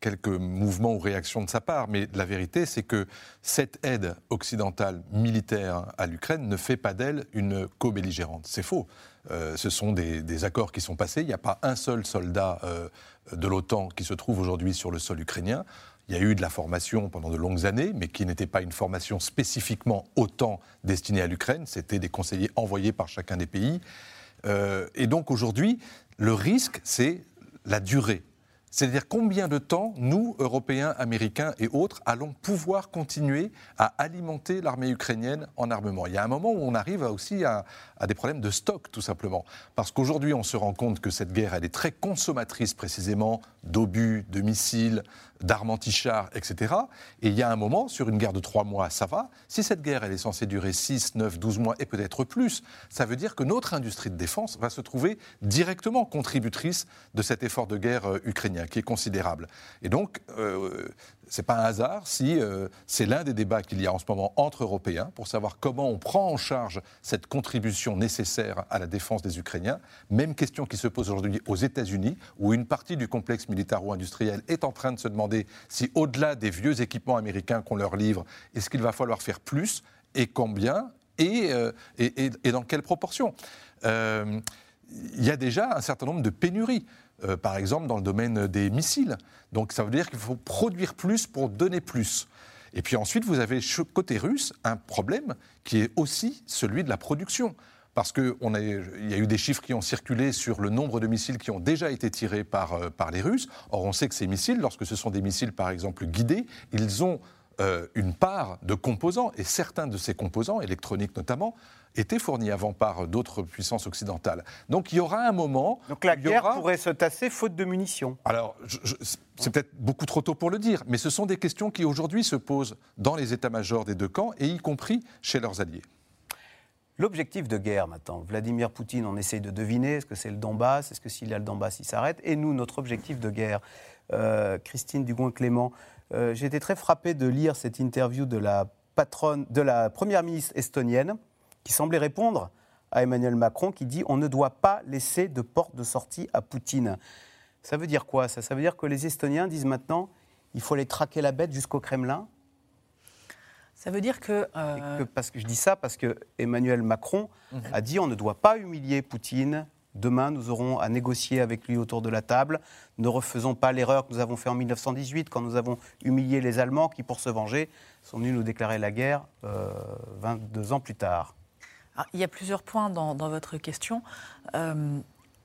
quelques mouvements ou réactions de sa part. Mais la vérité, c'est que cette aide occidentale militaire à l'Ukraine ne fait pas d'elle une co-belligérante. C'est faux. Euh, ce sont des, accords qui sont passés. Il n'y a pas un seul soldat euh, de l'OTAN qui se trouve aujourd'hui sur le sol ukrainien. Il y a eu de la formation pendant de longues années, mais qui n'était pas une formation spécifiquement autant destinée à l'Ukraine. C'était des conseillers envoyés par chacun des pays. Euh, et donc aujourd'hui, le risque, c'est la durée. C'est-à-dire combien de temps, nous, Européens, Américains et autres, allons pouvoir continuer à alimenter l'armée ukrainienne en armement. Il y a un moment où on arrive aussi à, des problèmes de stock, tout simplement. Parce qu'aujourd'hui, on se rend compte que cette guerre, elle est très consommatrice précisément d'obus, de missiles, d'armes anti-chars, etc. Et il y a un moment, sur une guerre de trois mois, ça va. Si cette guerre, elle est censée durer 6, 9, 12 mois et peut-être plus, ça veut dire que notre industrie de défense va se trouver directement contributrice de cet effort de guerre euh, ukrainien, qui est considérable. Et donc, euh, c'est pas un hasard si euh, c'est l'un des débats qu'il y a en ce moment entre Européens pour savoir comment on prend en charge cette contribution nécessaire à la défense des Ukrainiens. Même question qui se pose aujourd'hui aux États-Unis, où une partie du complexe militaro-industriel est en train de se demander si, au-delà des vieux équipements américains qu'on leur livre, est-ce qu'il va falloir faire plus et combien et, euh, et, dans quelle proportion? Euh, Il y a déjà un certain nombre de pénuries. Euh, par exemple dans le domaine des missiles. Donc ça veut dire qu'il faut produire plus pour donner plus. Et puis ensuite, vous avez côté russe un problème qui est aussi celui de la production. Parce qu'il y a eu des chiffres qui ont circulé sur le nombre de missiles qui ont déjà été tirés par, euh, par les Russes. Or, on sait que ces missiles, lorsque ce sont des missiles, par exemple, guidés, ils ont euh, une part de composants, et certains de ces composants, électroniques notamment, étaient fournis avant par d'autres puissances occidentales. Donc il y aura un moment. Donc la guerre pourrait se tasser faute de munitions. Alors, c'est peut-être beaucoup trop tôt pour le dire, mais ce sont des questions qui aujourd'hui se posent dans les états-majors des deux camps, et y compris chez leurs alliés. L'objectif de guerre maintenant, Vladimir Poutine, on essaye de deviner, est-ce que c'est le Donbass, est-ce que s'il a le Donbass, il s'arrête Et nous, notre objectif de guerre, euh, Christine Dugon-Clément, euh, j'ai été très frappé de lire cette interview de la patronne, de la première ministre estonienne, qui semblait répondre à Emmanuel Macron, qui dit on ne doit pas laisser de porte de sortie à Poutine. Ça veut dire quoi ça? Ça veut dire que les Estoniens disent maintenant il faut aller traquer la bête jusqu'au Kremlin ça veut dire que, euh, Parce que je dis ça parce que Emmanuel Macron mhm. a dit on ne doit pas humilier Poutine. Demain, nous aurons à négocier avec lui autour de la table. Ne refaisons pas l'erreur que nous avons faite en 1918 quand nous avons humilié les Allemands qui, pour se venger, sont venus nous déclarer la guerre 22 euh, ans plus tard. Ah, il y a plusieurs points dans, votre question. Euh,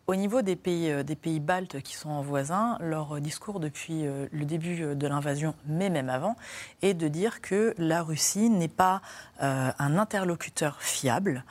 au niveau des pays, euh, des pays baltes qui sont en voisins, leur discours depuis euh, le début de l'invasion, mais même avant, est de dire que la Russie n'est pas euh, un interlocuteur fiable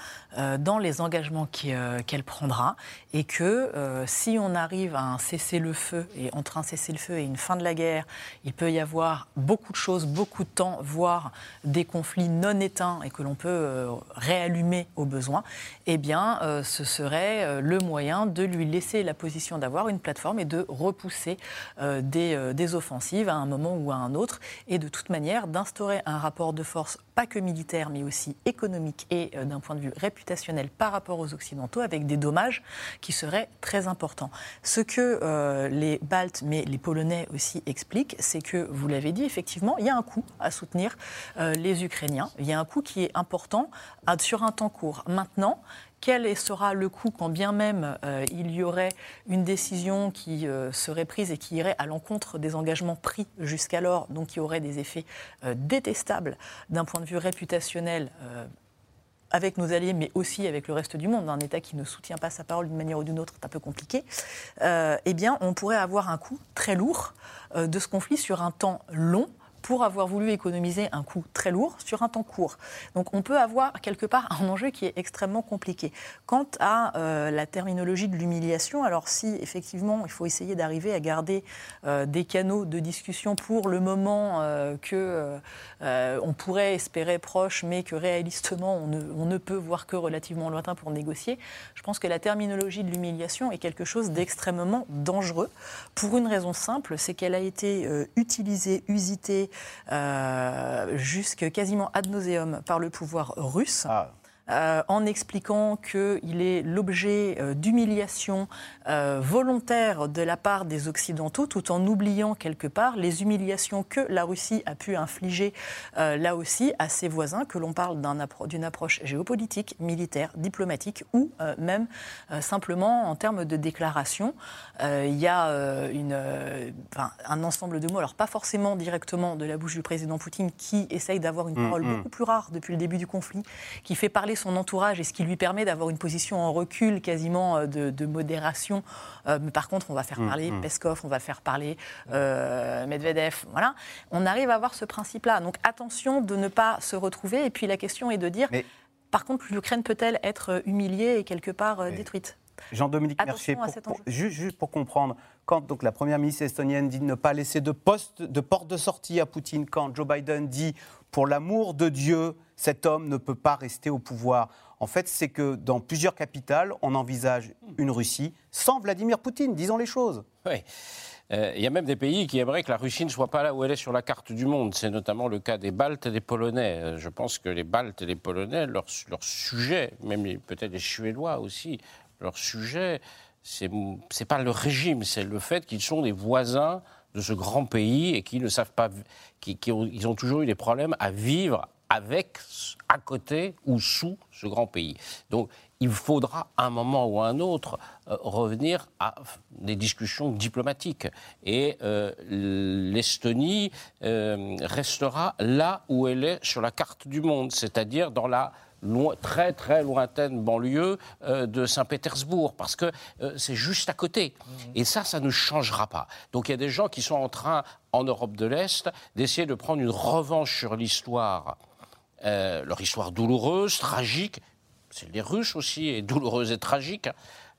dans les engagements qu'elle prendra et que si on arrive à un cessez-le-feu et entre un cessez-le-feu et une fin de la guerre, il peut y avoir beaucoup de choses, beaucoup de temps, voire des conflits non éteints et que l'on peut réallumer au besoin, eh bien, ce serait le moyen de lui laisser la position d'avoir une plateforme et de repousser euh, des, euh, des, offensives à un moment ou à un autre, et de toute manière d'instaurer un rapport de force pas que militaire, mais aussi économique et euh, d'un point de vue réputationnel par rapport aux Occidentaux, avec des dommages qui seraient très importants. Ce que les Baltes, mais les Polonais aussi expliquent, c'est que, vous l'avez dit, effectivement, il y a un coût à soutenir les Ukrainiens. Il y a un coût qui est important sur un temps court. Maintenant, quel sera le coût quand bien même euh, il y aurait une décision qui euh, serait prise et qui irait à l'encontre des engagements pris jusqu'alors, donc qui aurait des effets euh, détestables d'un point de vue réputationnel avec nos alliés, mais aussi avec le reste du monde, un État qui ne soutient pas sa parole d'une manière ou d'une autre, c'est un peu compliqué, eh bien, on pourrait avoir un coût très lourd de ce conflit sur un temps long pour avoir voulu économiser un coût très lourd sur un temps court. Donc on peut avoir quelque part un enjeu qui est extrêmement compliqué. Quant à euh, la terminologie de l'humiliation, alors si effectivement il faut essayer d'arriver à garder euh, des canaux de discussion pour le moment euh, que on pourrait espérer proche, mais que réalistement on ne, on ne, peut voir que relativement lointain pour négocier, je pense que la terminologie de l'humiliation est quelque chose d'extrêmement dangereux pour une raison simple, c'est qu'elle a été utilisée, usitée, euh, jusque quasiment ad nauseum par le pouvoir russe. Ah. Euh, en expliquant qu'il est l'objet euh, d'humiliation euh, volontaire de la part des Occidentaux, tout en oubliant quelque part les humiliations que la Russie a pu infliger là aussi à ses voisins, que l'on parle d'une approche géopolitique, militaire, diplomatique ou même simplement en termes de déclaration. il y a une, un ensemble de mots, alors pas forcément directement de la bouche du président Poutine, qui essaye d'avoir une mm, parole mm. beaucoup plus rare depuis le début du conflit, qui fait parler son entourage et ce qui lui permet d'avoir une position en recul quasiment euh, de, modération. Euh, mais par contre, on va faire mmh, parler mmh. Peskov, on va faire parler euh, Medvedev. Voilà. On arrive à avoir ce principe-là. Donc attention de ne pas se retrouver. Et puis la question est de dire, par contre, l'Ukraine peut-elle être humiliée et quelque part détruite? Jean-Dominique Mercier, juste, pour comprendre, quand donc, la première ministre estonienne dit ne pas laisser de, poste, de porte de sortie à Poutine, quand Joe Biden dit pour l'amour de Dieu, cet homme ne peut pas rester au pouvoir, en fait, c'est que dans plusieurs capitales, on envisage une Russie sans Vladimir Poutine, disons les choses. Oui. Euh, il y a même des pays qui aimeraient que la Russie ne soit pas là où elle est sur la carte du monde. C'est notamment le cas des Baltes et des Polonais. Euh, je pense que les Baltes et les Polonais, leur, leur sujet, même peut-être les Suédois aussi, leur sujet, c'est pas le régime, c'est le fait qu'ils sont des voisins de ce grand pays et qui ne savent pas, qui, ont, ils ont toujours eu des problèmes à vivre avec, à côté ou sous ce grand pays. Donc il faudra à un moment ou à un autre euh, revenir à des discussions diplomatiques. Et euh, l'Estonie euh, restera là où elle est sur la carte du monde, c'est-à-dire dans la très très lointaine banlieue de Saint-Pétersbourg, parce que c'est juste à côté. Mmh. Et ça, ça ne changera pas. Donc il y a des gens qui sont en train, en Europe de l'Est, d'essayer de prendre une revanche sur l'histoire euh, leur histoire douloureuse, tragique, c'est des Russes aussi, et douloureuse et tragique.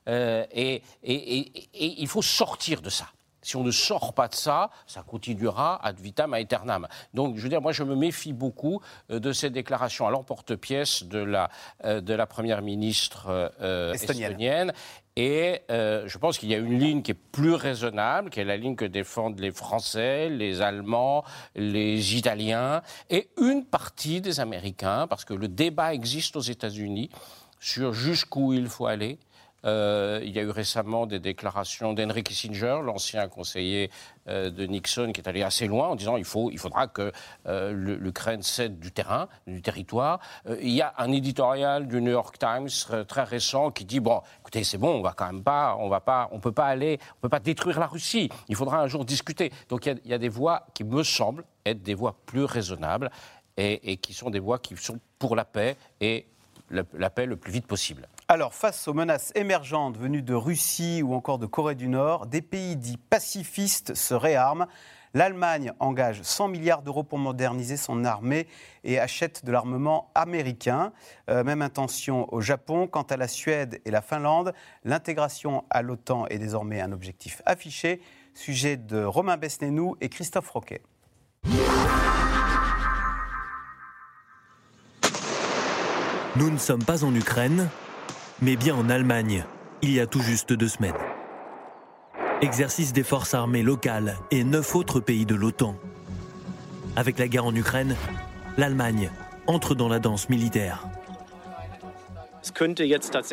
Euh, et, il faut sortir de ça. Si on ne sort pas de ça, ça continuera ad vitam aeternam. Donc, je veux dire, moi, je me méfie beaucoup euh, de ces déclarations à l'emporte-pièce de la, de la première ministre estonienne. Et euh, je pense qu'il y a une ligne qui est plus raisonnable, qui est la ligne que défendent les Français, les Allemands, les Italiens et une partie des Américains, parce que le débat existe aux États-Unis sur jusqu'où il faut aller. Euh, il y a eu récemment des déclarations d'Henry Kissinger, l'ancien conseiller euh, de Nixon, qui est allé assez loin en disant il, faut, il faudra que euh, l'Ukraine cède du terrain, du territoire. il y a un éditorial du New York Times très récent qui dit bon, écoutez, c'est bon, on va quand même pas, on va pas, on peut pas aller, on peut pas détruire la Russie. Il faudra un jour discuter. Donc il y a, des voix qui me semblent être des voix plus raisonnables et, et qui sont des voix qui sont pour la paix et la paix le plus vite possible. Alors, face aux menaces émergentes venues de Russie ou encore de Corée du Nord, des pays dits pacifistes se réarment. L'Allemagne engage 100 milliards d'euros pour moderniser son armée et achète de l'armement américain. Euh, même intention au Japon. Quant à la Suède et la Finlande, l'intégration à l'OTAN est désormais un objectif affiché. Sujet de Romain Besnénou et Christophe Roquet. Nous ne sommes pas en Ukraine, mais bien en Allemagne, il y a tout juste deux semaines. Exercice des forces armées locales et neuf autres pays de l'OTAN. Avec la guerre en Ukraine, l'Allemagne entre dans la danse militaire.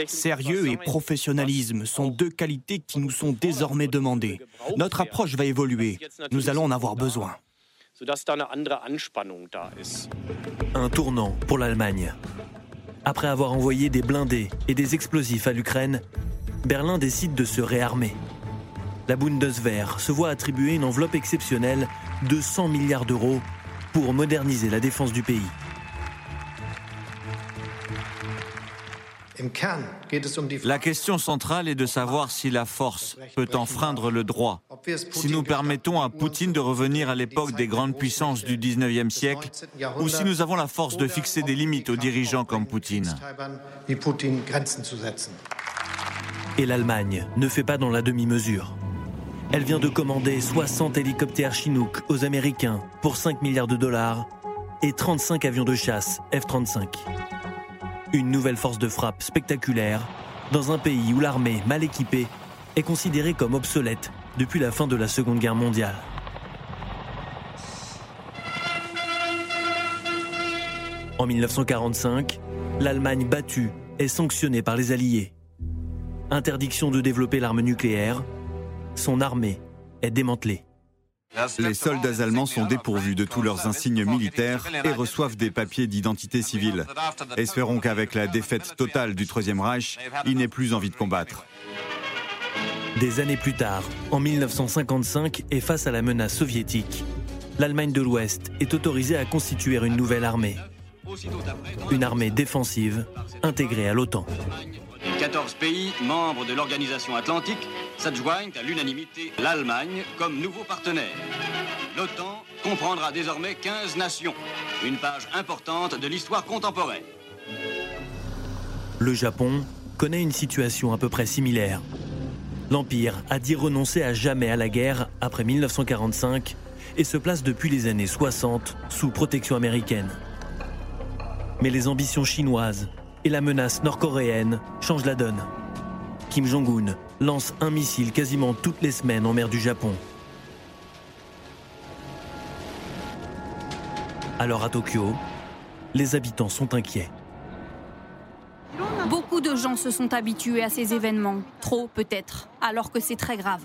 Sérieux et professionnalisme sont deux qualités qui nous sont désormais demandées. Notre approche va évoluer. Nous allons en avoir besoin. Un tournant pour l'Allemagne. Après avoir envoyé des blindés et des explosifs à l'Ukraine, Berlin décide de se réarmer. La Bundeswehr se voit attribuer une enveloppe exceptionnelle de 100 milliards d'euros pour moderniser la défense du pays. La question centrale est de savoir si la force peut enfreindre le droit. Si nous permettons à Poutine de revenir à l'époque des grandes puissances du 19e siècle, ou si nous avons la force de fixer des limites aux dirigeants comme Poutine. Et l'Allemagne ne fait pas dans la demi-mesure. Elle vient de commander 60 hélicoptères Chinook aux Américains pour 5 milliards de dollars et 35 avions de chasse F-35. Une nouvelle force de frappe spectaculaire dans un pays où l'armée mal équipée est considérée comme obsolète depuis la fin de la Seconde Guerre mondiale. En 1945, l'Allemagne battue est sanctionnée par les Alliés. Interdiction de développer l'arme nucléaire, son armée est démantelée. Les soldats allemands sont dépourvus de tous leurs insignes militaires et reçoivent des papiers d'identité civile. Espérons qu'avec la défaite totale du Troisième Reich, ils n'aient plus envie de combattre. Des années plus tard, en 1955 et face à la menace soviétique, l'Allemagne de l'Ouest est autorisée à constituer une nouvelle armée. Une armée défensive intégrée à l'OTAN. 14 pays membres de l'Organisation Atlantique s'adjoignent à l'unanimité l'Allemagne comme nouveau partenaire. L'OTAN comprendra désormais 15 nations, une page importante de l'histoire contemporaine. Le Japon connaît une situation à peu près similaire. L'Empire a dit renoncer à jamais à la guerre après 1945 et se place depuis les années 60 sous protection américaine. Mais les ambitions chinoises et la menace nord-coréenne changent la donne. Kim Jong-un lance un missile quasiment toutes les semaines en mer du Japon. Alors à Tokyo, les habitants sont inquiets. Beaucoup de gens se sont habitués à ces événements, trop peut-être, alors que c'est très grave.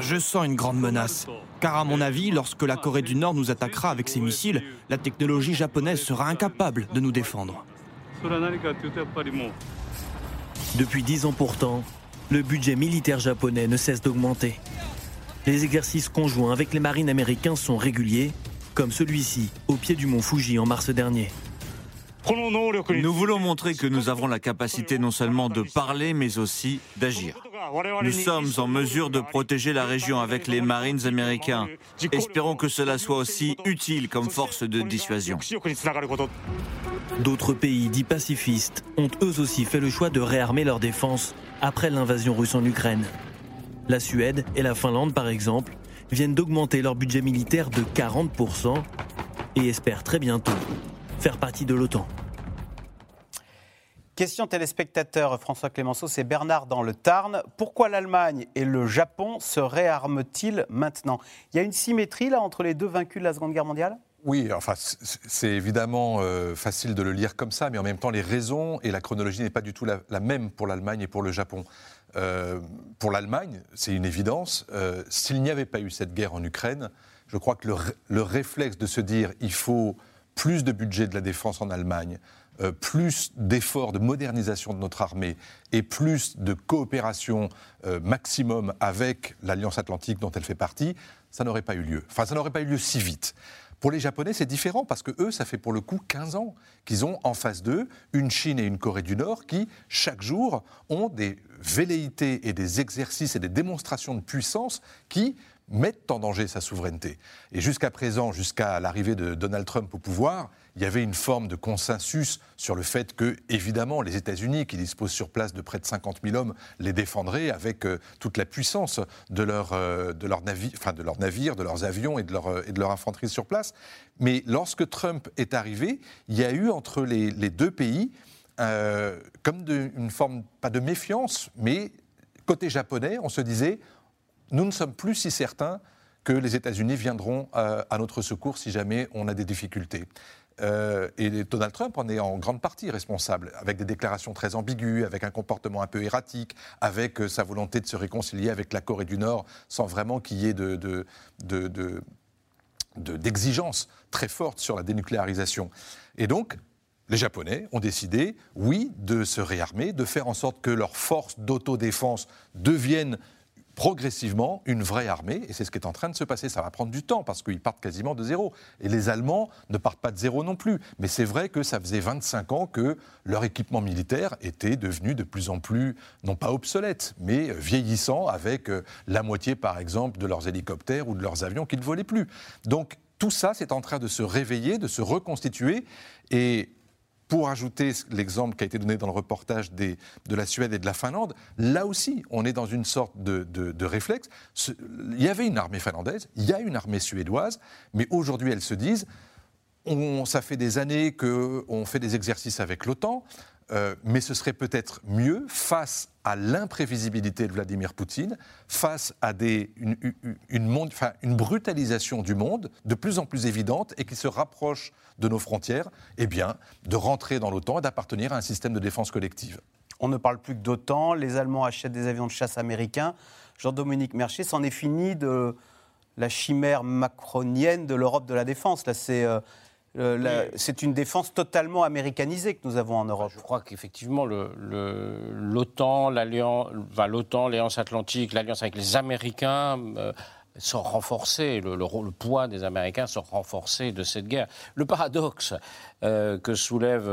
Je sens une grande menace, car à mon avis, lorsque la Corée du Nord nous attaquera avec ses missiles, la technologie japonaise sera incapable de nous défendre. Depuis dix ans pourtant, le budget militaire japonais ne cesse d'augmenter. Les exercices conjoints avec les marines américains sont réguliers, comme celui-ci au pied du mont Fuji en mars dernier. Nous voulons montrer que nous avons la capacité non seulement de parler, mais aussi d'agir. Nous sommes en mesure de protéger la région avec les Marines américains. Espérons que cela soit aussi utile comme force de dissuasion. D'autres pays dits pacifistes ont eux aussi fait le choix de réarmer leur défense après l'invasion russe en Ukraine. La Suède et la Finlande, par exemple, viennent d'augmenter leur budget militaire de 40% et espèrent très bientôt faire partie de l'OTAN. Question téléspectateur François Clémenceau, c'est Bernard dans le Tarn. Pourquoi l'Allemagne et le Japon se réarment-ils maintenant? Il y a une symétrie là entre les deux vaincus de la Seconde Guerre mondiale? Oui, enfin, c'est évidemment euh, facile de le lire comme ça, mais en même temps, les raisons et la chronologie n'est pas du tout la, même pour l'Allemagne et pour le Japon. Euh, pour l'Allemagne, c'est une évidence. Euh, s'il n'y avait pas eu cette guerre en Ukraine, je crois que le, le réflexe de se dire il faut plus de budget de la défense en Allemagne, euh, plus d'efforts de modernisation de notre armée et plus de coopération euh, maximum avec l'Alliance Atlantique dont elle fait partie, ça n'aurait pas eu lieu. Enfin, ça n'aurait pas eu lieu si vite. Pour les Japonais, c'est différent parce que eux, ça fait pour le coup 15 ans qu'ils ont en face d'eux une Chine et une Corée du Nord qui, chaque jour, ont des velléités et des exercices et des démonstrations de puissance qui mettent en danger sa souveraineté. Et jusqu'à présent, jusqu'à l'arrivée de Donald Trump au pouvoir, il y avait une forme de consensus sur le fait que, évidemment, les États-Unis, qui disposent sur place de près de 50 000 hommes, les défendraient avec euh, toute la puissance de, leur, euh, leurs enfin, de leurs navires, de leurs avions et de leur, euh, et de leur infanterie sur place. Mais lorsque Trump est arrivé, il y a eu entre les, deux pays comme de, une forme, pas de méfiance, mais côté japonais, on se disait nous ne sommes plus si certains que les États-Unis viendront à notre secours si jamais on a des difficultés. Euh, et Donald Trump en est en grande partie responsable, avec des déclarations très ambiguës, avec un comportement un peu erratique, avec euh, sa volonté de se réconcilier avec la Corée du Nord sans vraiment qu'il y ait de, d'exigences très fortes sur la dénucléarisation. Et donc, les Japonais ont décidé, oui, de se réarmer, de faire en sorte que leurs forces d'autodéfense deviennent progressivement une vraie armée, et c'est ce qui est en train de se passer. Ça va prendre du temps, parce qu'ils partent quasiment de zéro. Et les Allemands ne partent pas de zéro non plus. Mais c'est vrai que ça faisait 25 ans que leur équipement militaire était devenu de plus en plus, non pas obsolète, mais vieillissant, avec euh, la moitié, par exemple, de leurs hélicoptères ou de leurs avions qui ne volaient plus. Donc tout ça, c'est en train de se réveiller, de se reconstituer, et pour ajouter l'exemple qui a été donné dans le reportage de la Suède et de la Finlande, là aussi, on est dans une sorte de, réflexe. il y avait une armée finlandaise, il y a une armée suédoise, mais aujourd'hui, elles se disent ça fait des années qu'on fait des exercices avec l'OTAN, euh, mais ce serait peut-être mieux face à l'imprévisibilité de Vladimir Poutine, face à une, brutalisation du monde de plus en plus évidente et qui se rapproche de nos frontières, eh bien, de rentrer dans l'OTAN et d'appartenir à un système de défense collective. On ne parle plus que d'OTAN, les Allemands achètent des avions de chasse américains. Jean-Dominique Mercier, c'en est fini de la chimère macronienne de l'Europe de la défense. Là, c'est euh, euh, c'est une défense totalement américanisée que nous avons en Europe. Je crois qu'effectivement, l'OTAN, l'Alliance Atlantique, l'alliance avec les Américains euh, sont renforcés, le, le, poids des Américains sont renforcés de cette guerre. Le paradoxe euh, que soulève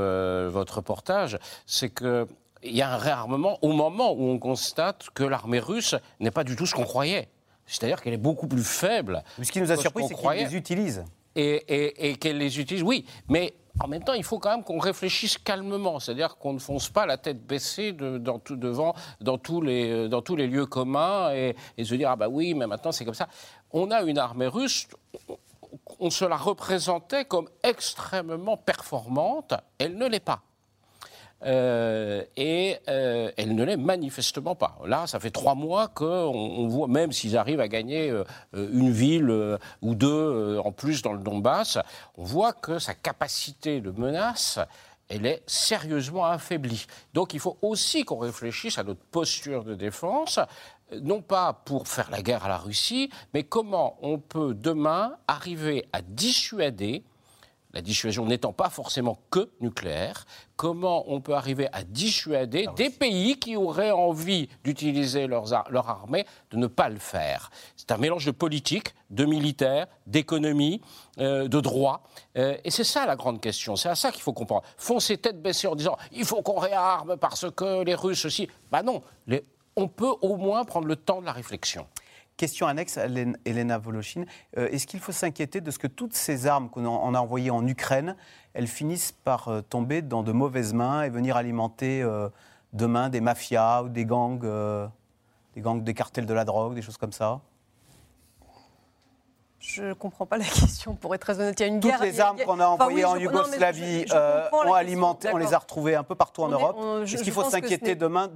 votre reportage, c'est qu'il y a un réarmement au moment où on constate que l'armée russe n'est pas du tout ce qu'on croyait. C'est-à-dire qu'elle est beaucoup plus faible. ce qui nous a surpris, c'est qu'ils les utilisent. Et, qu'elle les utilise. Oui, mais en même temps, il faut quand même qu'on réfléchisse calmement, c'est-à-dire qu'on ne fonce pas la tête baissée dans tout, devant dans tous, les, les lieux communs et, et se dire ah bah oui, mais maintenant c'est comme ça. On a une armée russe, on se la représentait comme extrêmement performante, elle ne l'est pas. Euh, et euh, elle ne l'est manifestement pas. Là, ça fait trois mois qu'on on voit, même s'ils arrivent à gagner euh, une ville ou deux en plus dans le Donbass, on voit que sa capacité de menace, elle est sérieusement affaiblie. Donc il faut aussi qu'on réfléchisse à notre posture de défense, non pas pour faire la guerre à la Russie, mais comment on peut demain arriver à dissuader la dissuasion n'étant pas forcément que nucléaire, comment on peut arriver à dissuader des pays qui auraient envie d'utiliser leur armée de ne pas le faire? C'est un mélange de politique, de militaire, d'économie, euh, de droit. Euh, et c'est ça la grande question. C'est à ça qu'il faut comprendre. Foncer tête baissée en disant il faut qu'on réarme parce que les Russes aussi. Ben non, on peut au moins prendre le temps de la réflexion. Question annexe à Elena Voloshin. Euh, est-ce qu'il faut s'inquiéter de ce que toutes ces armes qu'on a envoyées en Ukraine, elles finissent par euh, tomber dans de mauvaises mains et venir alimenter euh, demain des mafias ou des gangs, des gangs des cartels de la drogue, des choses comme ça? Je ne comprends pas la question, pour être très honnête. Il y a une Toutes guerre. les armes qu'on a envoyées en Yougoslavie ont alimenté, on les a retrouvées un peu partout en Europe. Est-ce qu'il faut s'inquiéter demain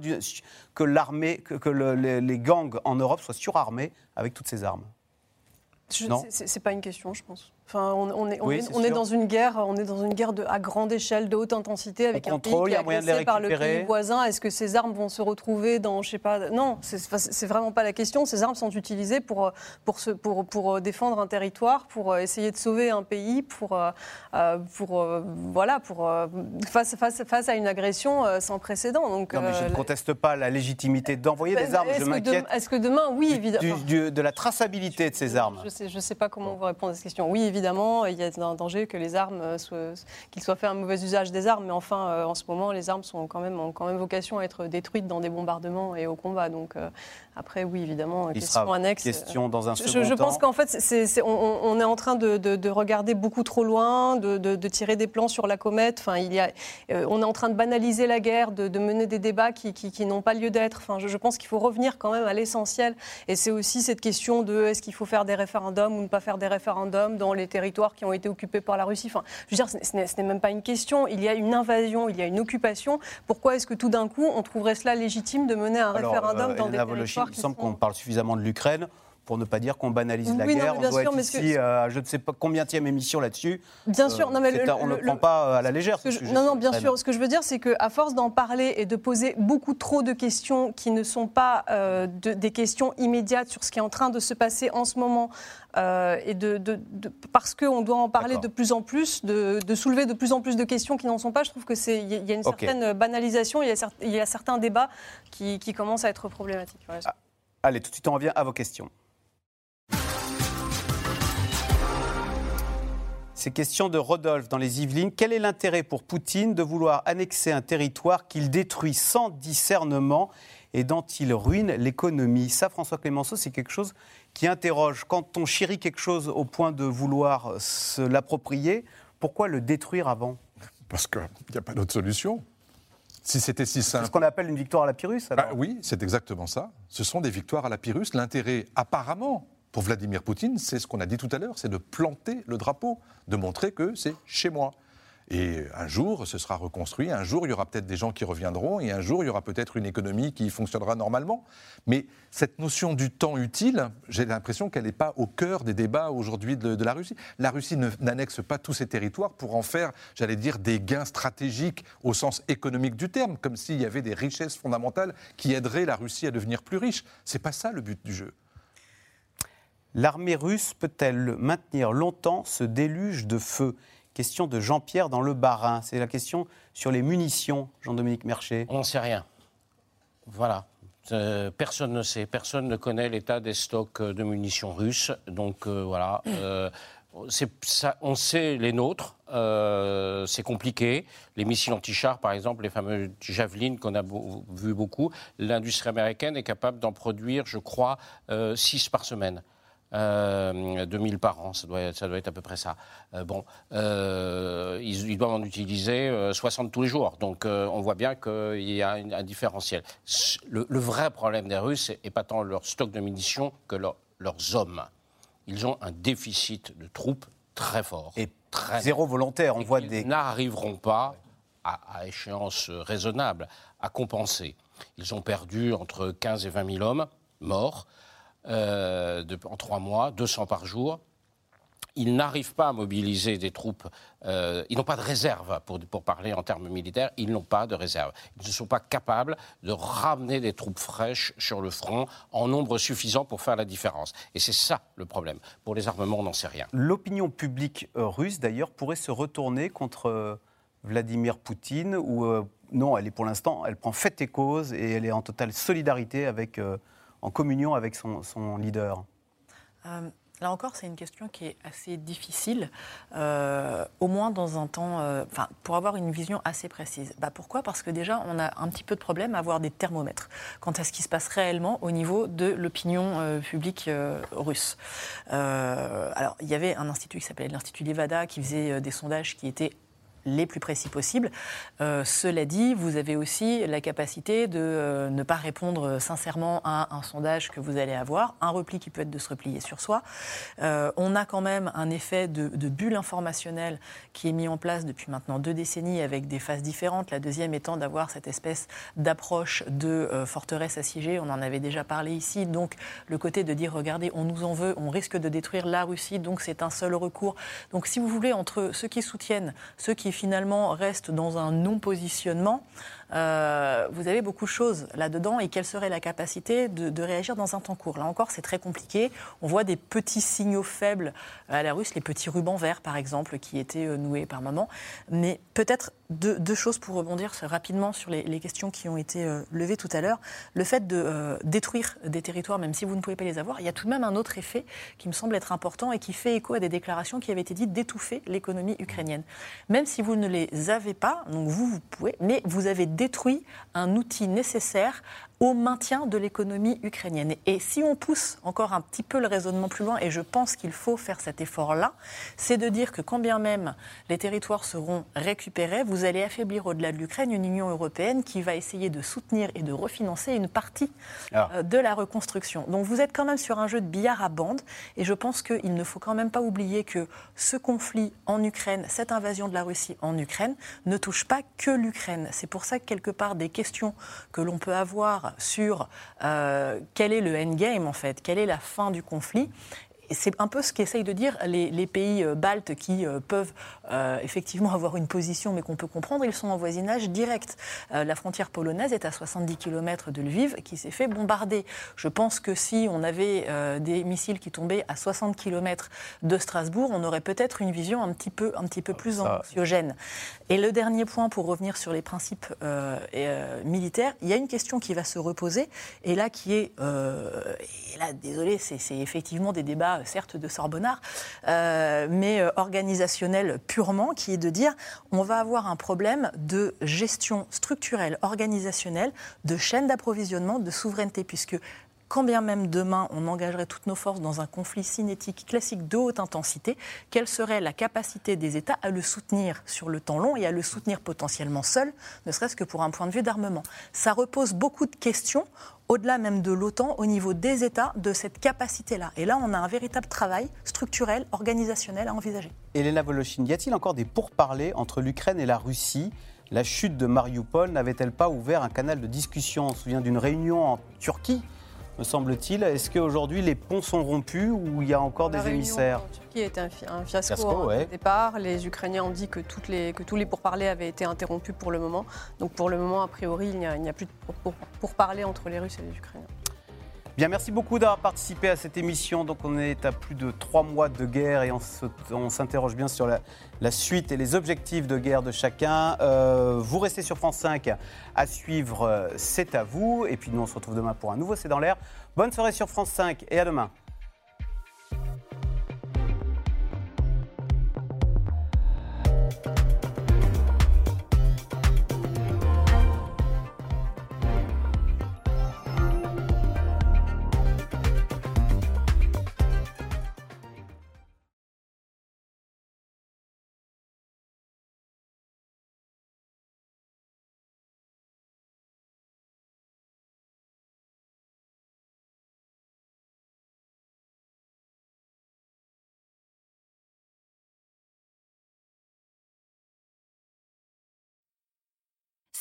que l'armée, que, les gangs en Europe soient surarmés avec toutes ces armes? Non? C'est pas une question, je pense on, est, on, est, dans une guerre, on est dans une guerre de, à grande échelle, de haute intensité, avec un pays qui est agressé par le pays voisin. Est-ce que ces armes vont se retrouver dans, je sais pas, non, c'est vraiment pas la question. Ces armes sont utilisées pour pour, pour, pour défendre un territoire, pour essayer de sauver un pays, pour pour voilà, pour face, face, face à une agression sans précédent. Donc, non, mais je ne conteste pas la légitimité d'envoyer des armes. Je m'inquiète. Est-ce que demain, oui, évidemment, de la traçabilité de ces armes. Je sais, je sais pas comment vous répondre à cette question. Oui, évidemment évidemment, il y a un danger que les armes euh, soient, qu'il soit fait un mauvais usage des armes, mais enfin, euh, en ce moment, les armes sont quand même, ont quand même vocation à être détruites dans des bombardements et au combat. Donc, euh, après, oui, évidemment, Il question annexe. Question dans un second je, je pense qu'en fait, c'est, on, est en train de, regarder beaucoup trop loin, de, tirer des plans sur la comète. Enfin, il y a, on est en train de banaliser la guerre, de, mener des débats qui, qui, n'ont pas lieu d'être. Enfin, je, je, pense qu'il faut revenir quand même à l'essentiel. Et c'est aussi cette question de est-ce qu'il faut faire des référendums ou ne pas faire des référendums dans les territoires qui ont été occupés par la Russie. Enfin, je veux dire, ce n'est même pas une question. Il y a une invasion, il y a une occupation. Pourquoi est-ce que tout d'un coup, on trouverait cela légitime de mener un référendum euh, dans des territoires Il semble qu'on parle suffisamment de l'Ukraine pour ne pas dire qu'on banalise la guerre. on doit être ici, euh, je ne sais pas combien de émission là-dessus. Bien sûr, non, mais on ne le, prend pas euh, à la légère. non, non, bien sûr. Ce que je veux dire, c'est qu'à force d'en parler et de poser beaucoup trop de questions qui ne sont pas euh, des questions immédiates sur ce qui est en train de se passer en ce moment, et de, parce qu'on doit en parler de plus en plus, de, soulever de plus en plus de questions qui n'en sont pas, je trouve que c'est il y, a une certaine banalisation, il y a, il y a certains débats qui, qui, commencent à être problématiques. Ah, allez, tout de suite, on revient à vos questions. Ces questions de Rodolphe dans les Yvelines. Quel est l'intérêt pour Poutine de vouloir annexer un territoire qu'il détruit sans discernement et dont il ruine l'économie? Ça, François Clémenceau, c'est quelque chose qui interroge. Quand on chérit quelque chose au point de vouloir se l'approprier, pourquoi le détruire avant? Parce qu'il n'y a pas d'autre solution. Si c'était si simple. C'est ce qu'on appelle une victoire à la Pyrrhus bah Oui, c'est exactement ça. Ce sont des victoires à la Pyrrhus. L'intérêt, apparemment, pour Vladimir Poutine, c'est ce qu'on a dit tout à l'heure, c'est de planter le drapeau, de montrer que c'est chez moi. Et un jour, ce sera reconstruit, un jour, il y aura peut-être des gens qui reviendront, et un jour, il y aura peut-être une économie qui fonctionnera normalement. Mais cette notion du temps utile, j'ai l'impression qu'elle n'est pas au cœur des débats aujourd'hui de, la Russie. La Russie n'annexe pas tous ces territoires pour en faire, j'allais dire, des gains stratégiques au sens économique du terme, comme s'il y avait des richesses fondamentales qui aideraient la Russie à devenir plus riche. C'est pas ça le but du jeu. L'armée russe peut-elle maintenir longtemps ce déluge de feu? Question de Jean-Pierre dans le Bas-Rhin. C'est la question sur les munitions, Jean-Dominique Mercher. On n'en sait rien. Voilà. Euh, personne ne sait. Personne ne connaît l'état des stocks de munitions russes. Donc euh, voilà. Euh, on sait les nôtres, c'est compliqué. Les missiles anti-chars, par exemple, les fameux Javelin qu'on a vu beaucoup, l'industrie américaine est capable d'en produire, je crois, 6 par semaine. Euh, 2000 par an, ça doit, ça doit être à peu près ça. Euh, bon, euh, ils, ils, doivent en utiliser 60 tous les jours. Donc on voit bien qu'il y a un, un différentiel. Le, le, vrai problème des Russes n'est pas tant leur stock de munitions que leur, leurs hommes. Ils ont un déficit de troupes très fort. Et très zéro volontaire, on et voit des... n'arriveront pas, à, à échéance raisonnable, à compenser. Ils ont perdu entre 15 et 20 000 hommes morts euh, en trois mois, 200 par jour. Ils n'arrivent pas à mobiliser des troupes, euh, ils n'ont pas de réserve, pour, parler en termes militaires, ils n'ont pas de réserve. Ils ne sont pas capables de ramener des troupes fraîches sur le front en nombre suffisant pour faire la différence. Et c'est ça le problème. Pour les armements, on n'en sait rien. L'opinion publique euh, russe, d'ailleurs, pourrait se retourner contre Vladimir Poutine, ou non, elle est pour l'instant, elle prend fait et cause et elle est en totale solidarité avec, en communion avec son, leader. Euh, Là encore, c'est une question qui est assez difficile, euh, au moins dans un temps, euh, pour avoir une vision assez précise. Bah, pourquoi? Parce que déjà, on a un petit peu de problème à avoir des thermomètres quant à ce qui se passe réellement au niveau de l'opinion publique russe. alors, il y avait un institut qui s'appelait l'Institut Levada qui faisait des sondages qui étaient les plus précis possibles. Euh, cela dit, vous avez aussi la capacité de euh, ne pas répondre sincèrement à un sondage que vous allez avoir, un repli qui peut être de se replier sur soi. Euh, on a quand même un effet de, bulle informationnelle qui est mis en place depuis maintenant deux décennies avec des phases différentes. La deuxième étant d'avoir cette espèce d'approche de forteresse assiégée. On en avait déjà parlé ici. Donc le côté de dire, regardez, on nous en veut, on risque de détruire la Russie, donc c'est un seul recours. Donc si vous voulez, entre ceux qui soutiennent, ceux qui finalement reste dans un non-positionnement, euh, vous avez beaucoup de choses là-dedans et quelle serait la capacité de, réagir dans un temps court? Là encore, c'est très compliqué. On voit des petits signaux faibles à la russe, les petits rubans verts par exemple, qui étaient euh, noués par moment. Mais peut-être deux, choses pour rebondir rapidement sur les, questions qui ont été euh, levées tout à l'heure. Le fait de détruire des territoires, même si vous ne pouvez pas les avoir, il y a tout de même un autre effet qui me semble être important et qui fait écho à des déclarations qui avaient été dites d'étouffer l'économie ukrainienne. Même si vous ne les avez pas, donc vous, vous pouvez, mais vous avez détruit un outil nécessaire au maintien de l'économie ukrainienne. Et si on pousse encore un petit peu le raisonnement plus loin, et je pense qu'il faut faire cet effort-là, c'est de dire que quand bien même les territoires seront récupérés, vous allez affaiblir au-delà de l'Ukraine une Union européenne qui va essayer de soutenir et de refinancer une partie ah. de la reconstruction. Donc vous êtes quand même sur un jeu de billard à bande, et je pense qu'il ne faut quand même pas oublier que ce conflit en Ukraine, cette invasion de la Russie en Ukraine, ne touche pas que l'Ukraine. C'est pour ça que quelque part des questions que l'on peut avoir sur euh, quel est le endgame en fait, quelle est la fin du conflit. C'est un peu ce qu'essayent de dire les, pays euh, baltes qui euh, peuvent euh, effectivement avoir une position, mais qu'on peut comprendre. Ils sont en voisinage direct. Euh, la frontière polonaise est à 70 km de Lviv, qui s'est fait bombarder. Je pense que si on avait euh, des missiles qui tombaient à 60 km de Strasbourg, on aurait peut-être une vision un petit peu, un petit peu plus anxiogène. Et le dernier point, pour revenir sur les principes et, militaires, il y a une question qui va se reposer, et là qui est, et là, désolé, c'est effectivement des débats certes de Sorbonnard, mais euh, organisationnel qui est de dire on va avoir un problème de gestion structurelle, organisationnelle, de chaîne d'approvisionnement, de souveraineté, puisque quand bien même demain on engagerait toutes nos forces dans un conflit cinétique classique de haute intensité, quelle serait la capacité des États à le soutenir sur le temps long et à le soutenir potentiellement seul, ne serait-ce que pour un point de vue d'armement? Ça repose beaucoup de questions au-delà même de l'OTAN, au niveau des États, de cette capacité-là. Et là, on a un véritable travail structurel, organisationnel à envisager. Elena Voloshin, y a-t-il encore des pourparlers entre l'Ukraine et la Russie? La chute de Mariupol n'avait-elle pas ouvert un canal de discussion? On se souvient d'une réunion en Turquie me semble-t-il. Est-ce qu'aujourd'hui les ponts sont rompus ou il y a encore la des émissaires en Turquie était un, fi un fiasco, ouais. au départ. Les Ukrainiens ont dit que, toutes les, que tous les pourparlers avaient été interrompus pour le moment. Donc pour le moment, a priori, il n'y a, a, plus de pourparlers entre les Russes et les Ukrainiens. Bien, merci beaucoup d'avoir participé à cette émission. Donc, on est à plus de trois mois de guerre et on s'interroge bien sur la, suite et les objectifs de guerre de chacun. Euh, vous restez sur France 5 à suivre C'est à vous. Et puis, nous, on se retrouve demain pour un nouveau C'est dans l'air. Bonne soirée sur France 5 et à demain.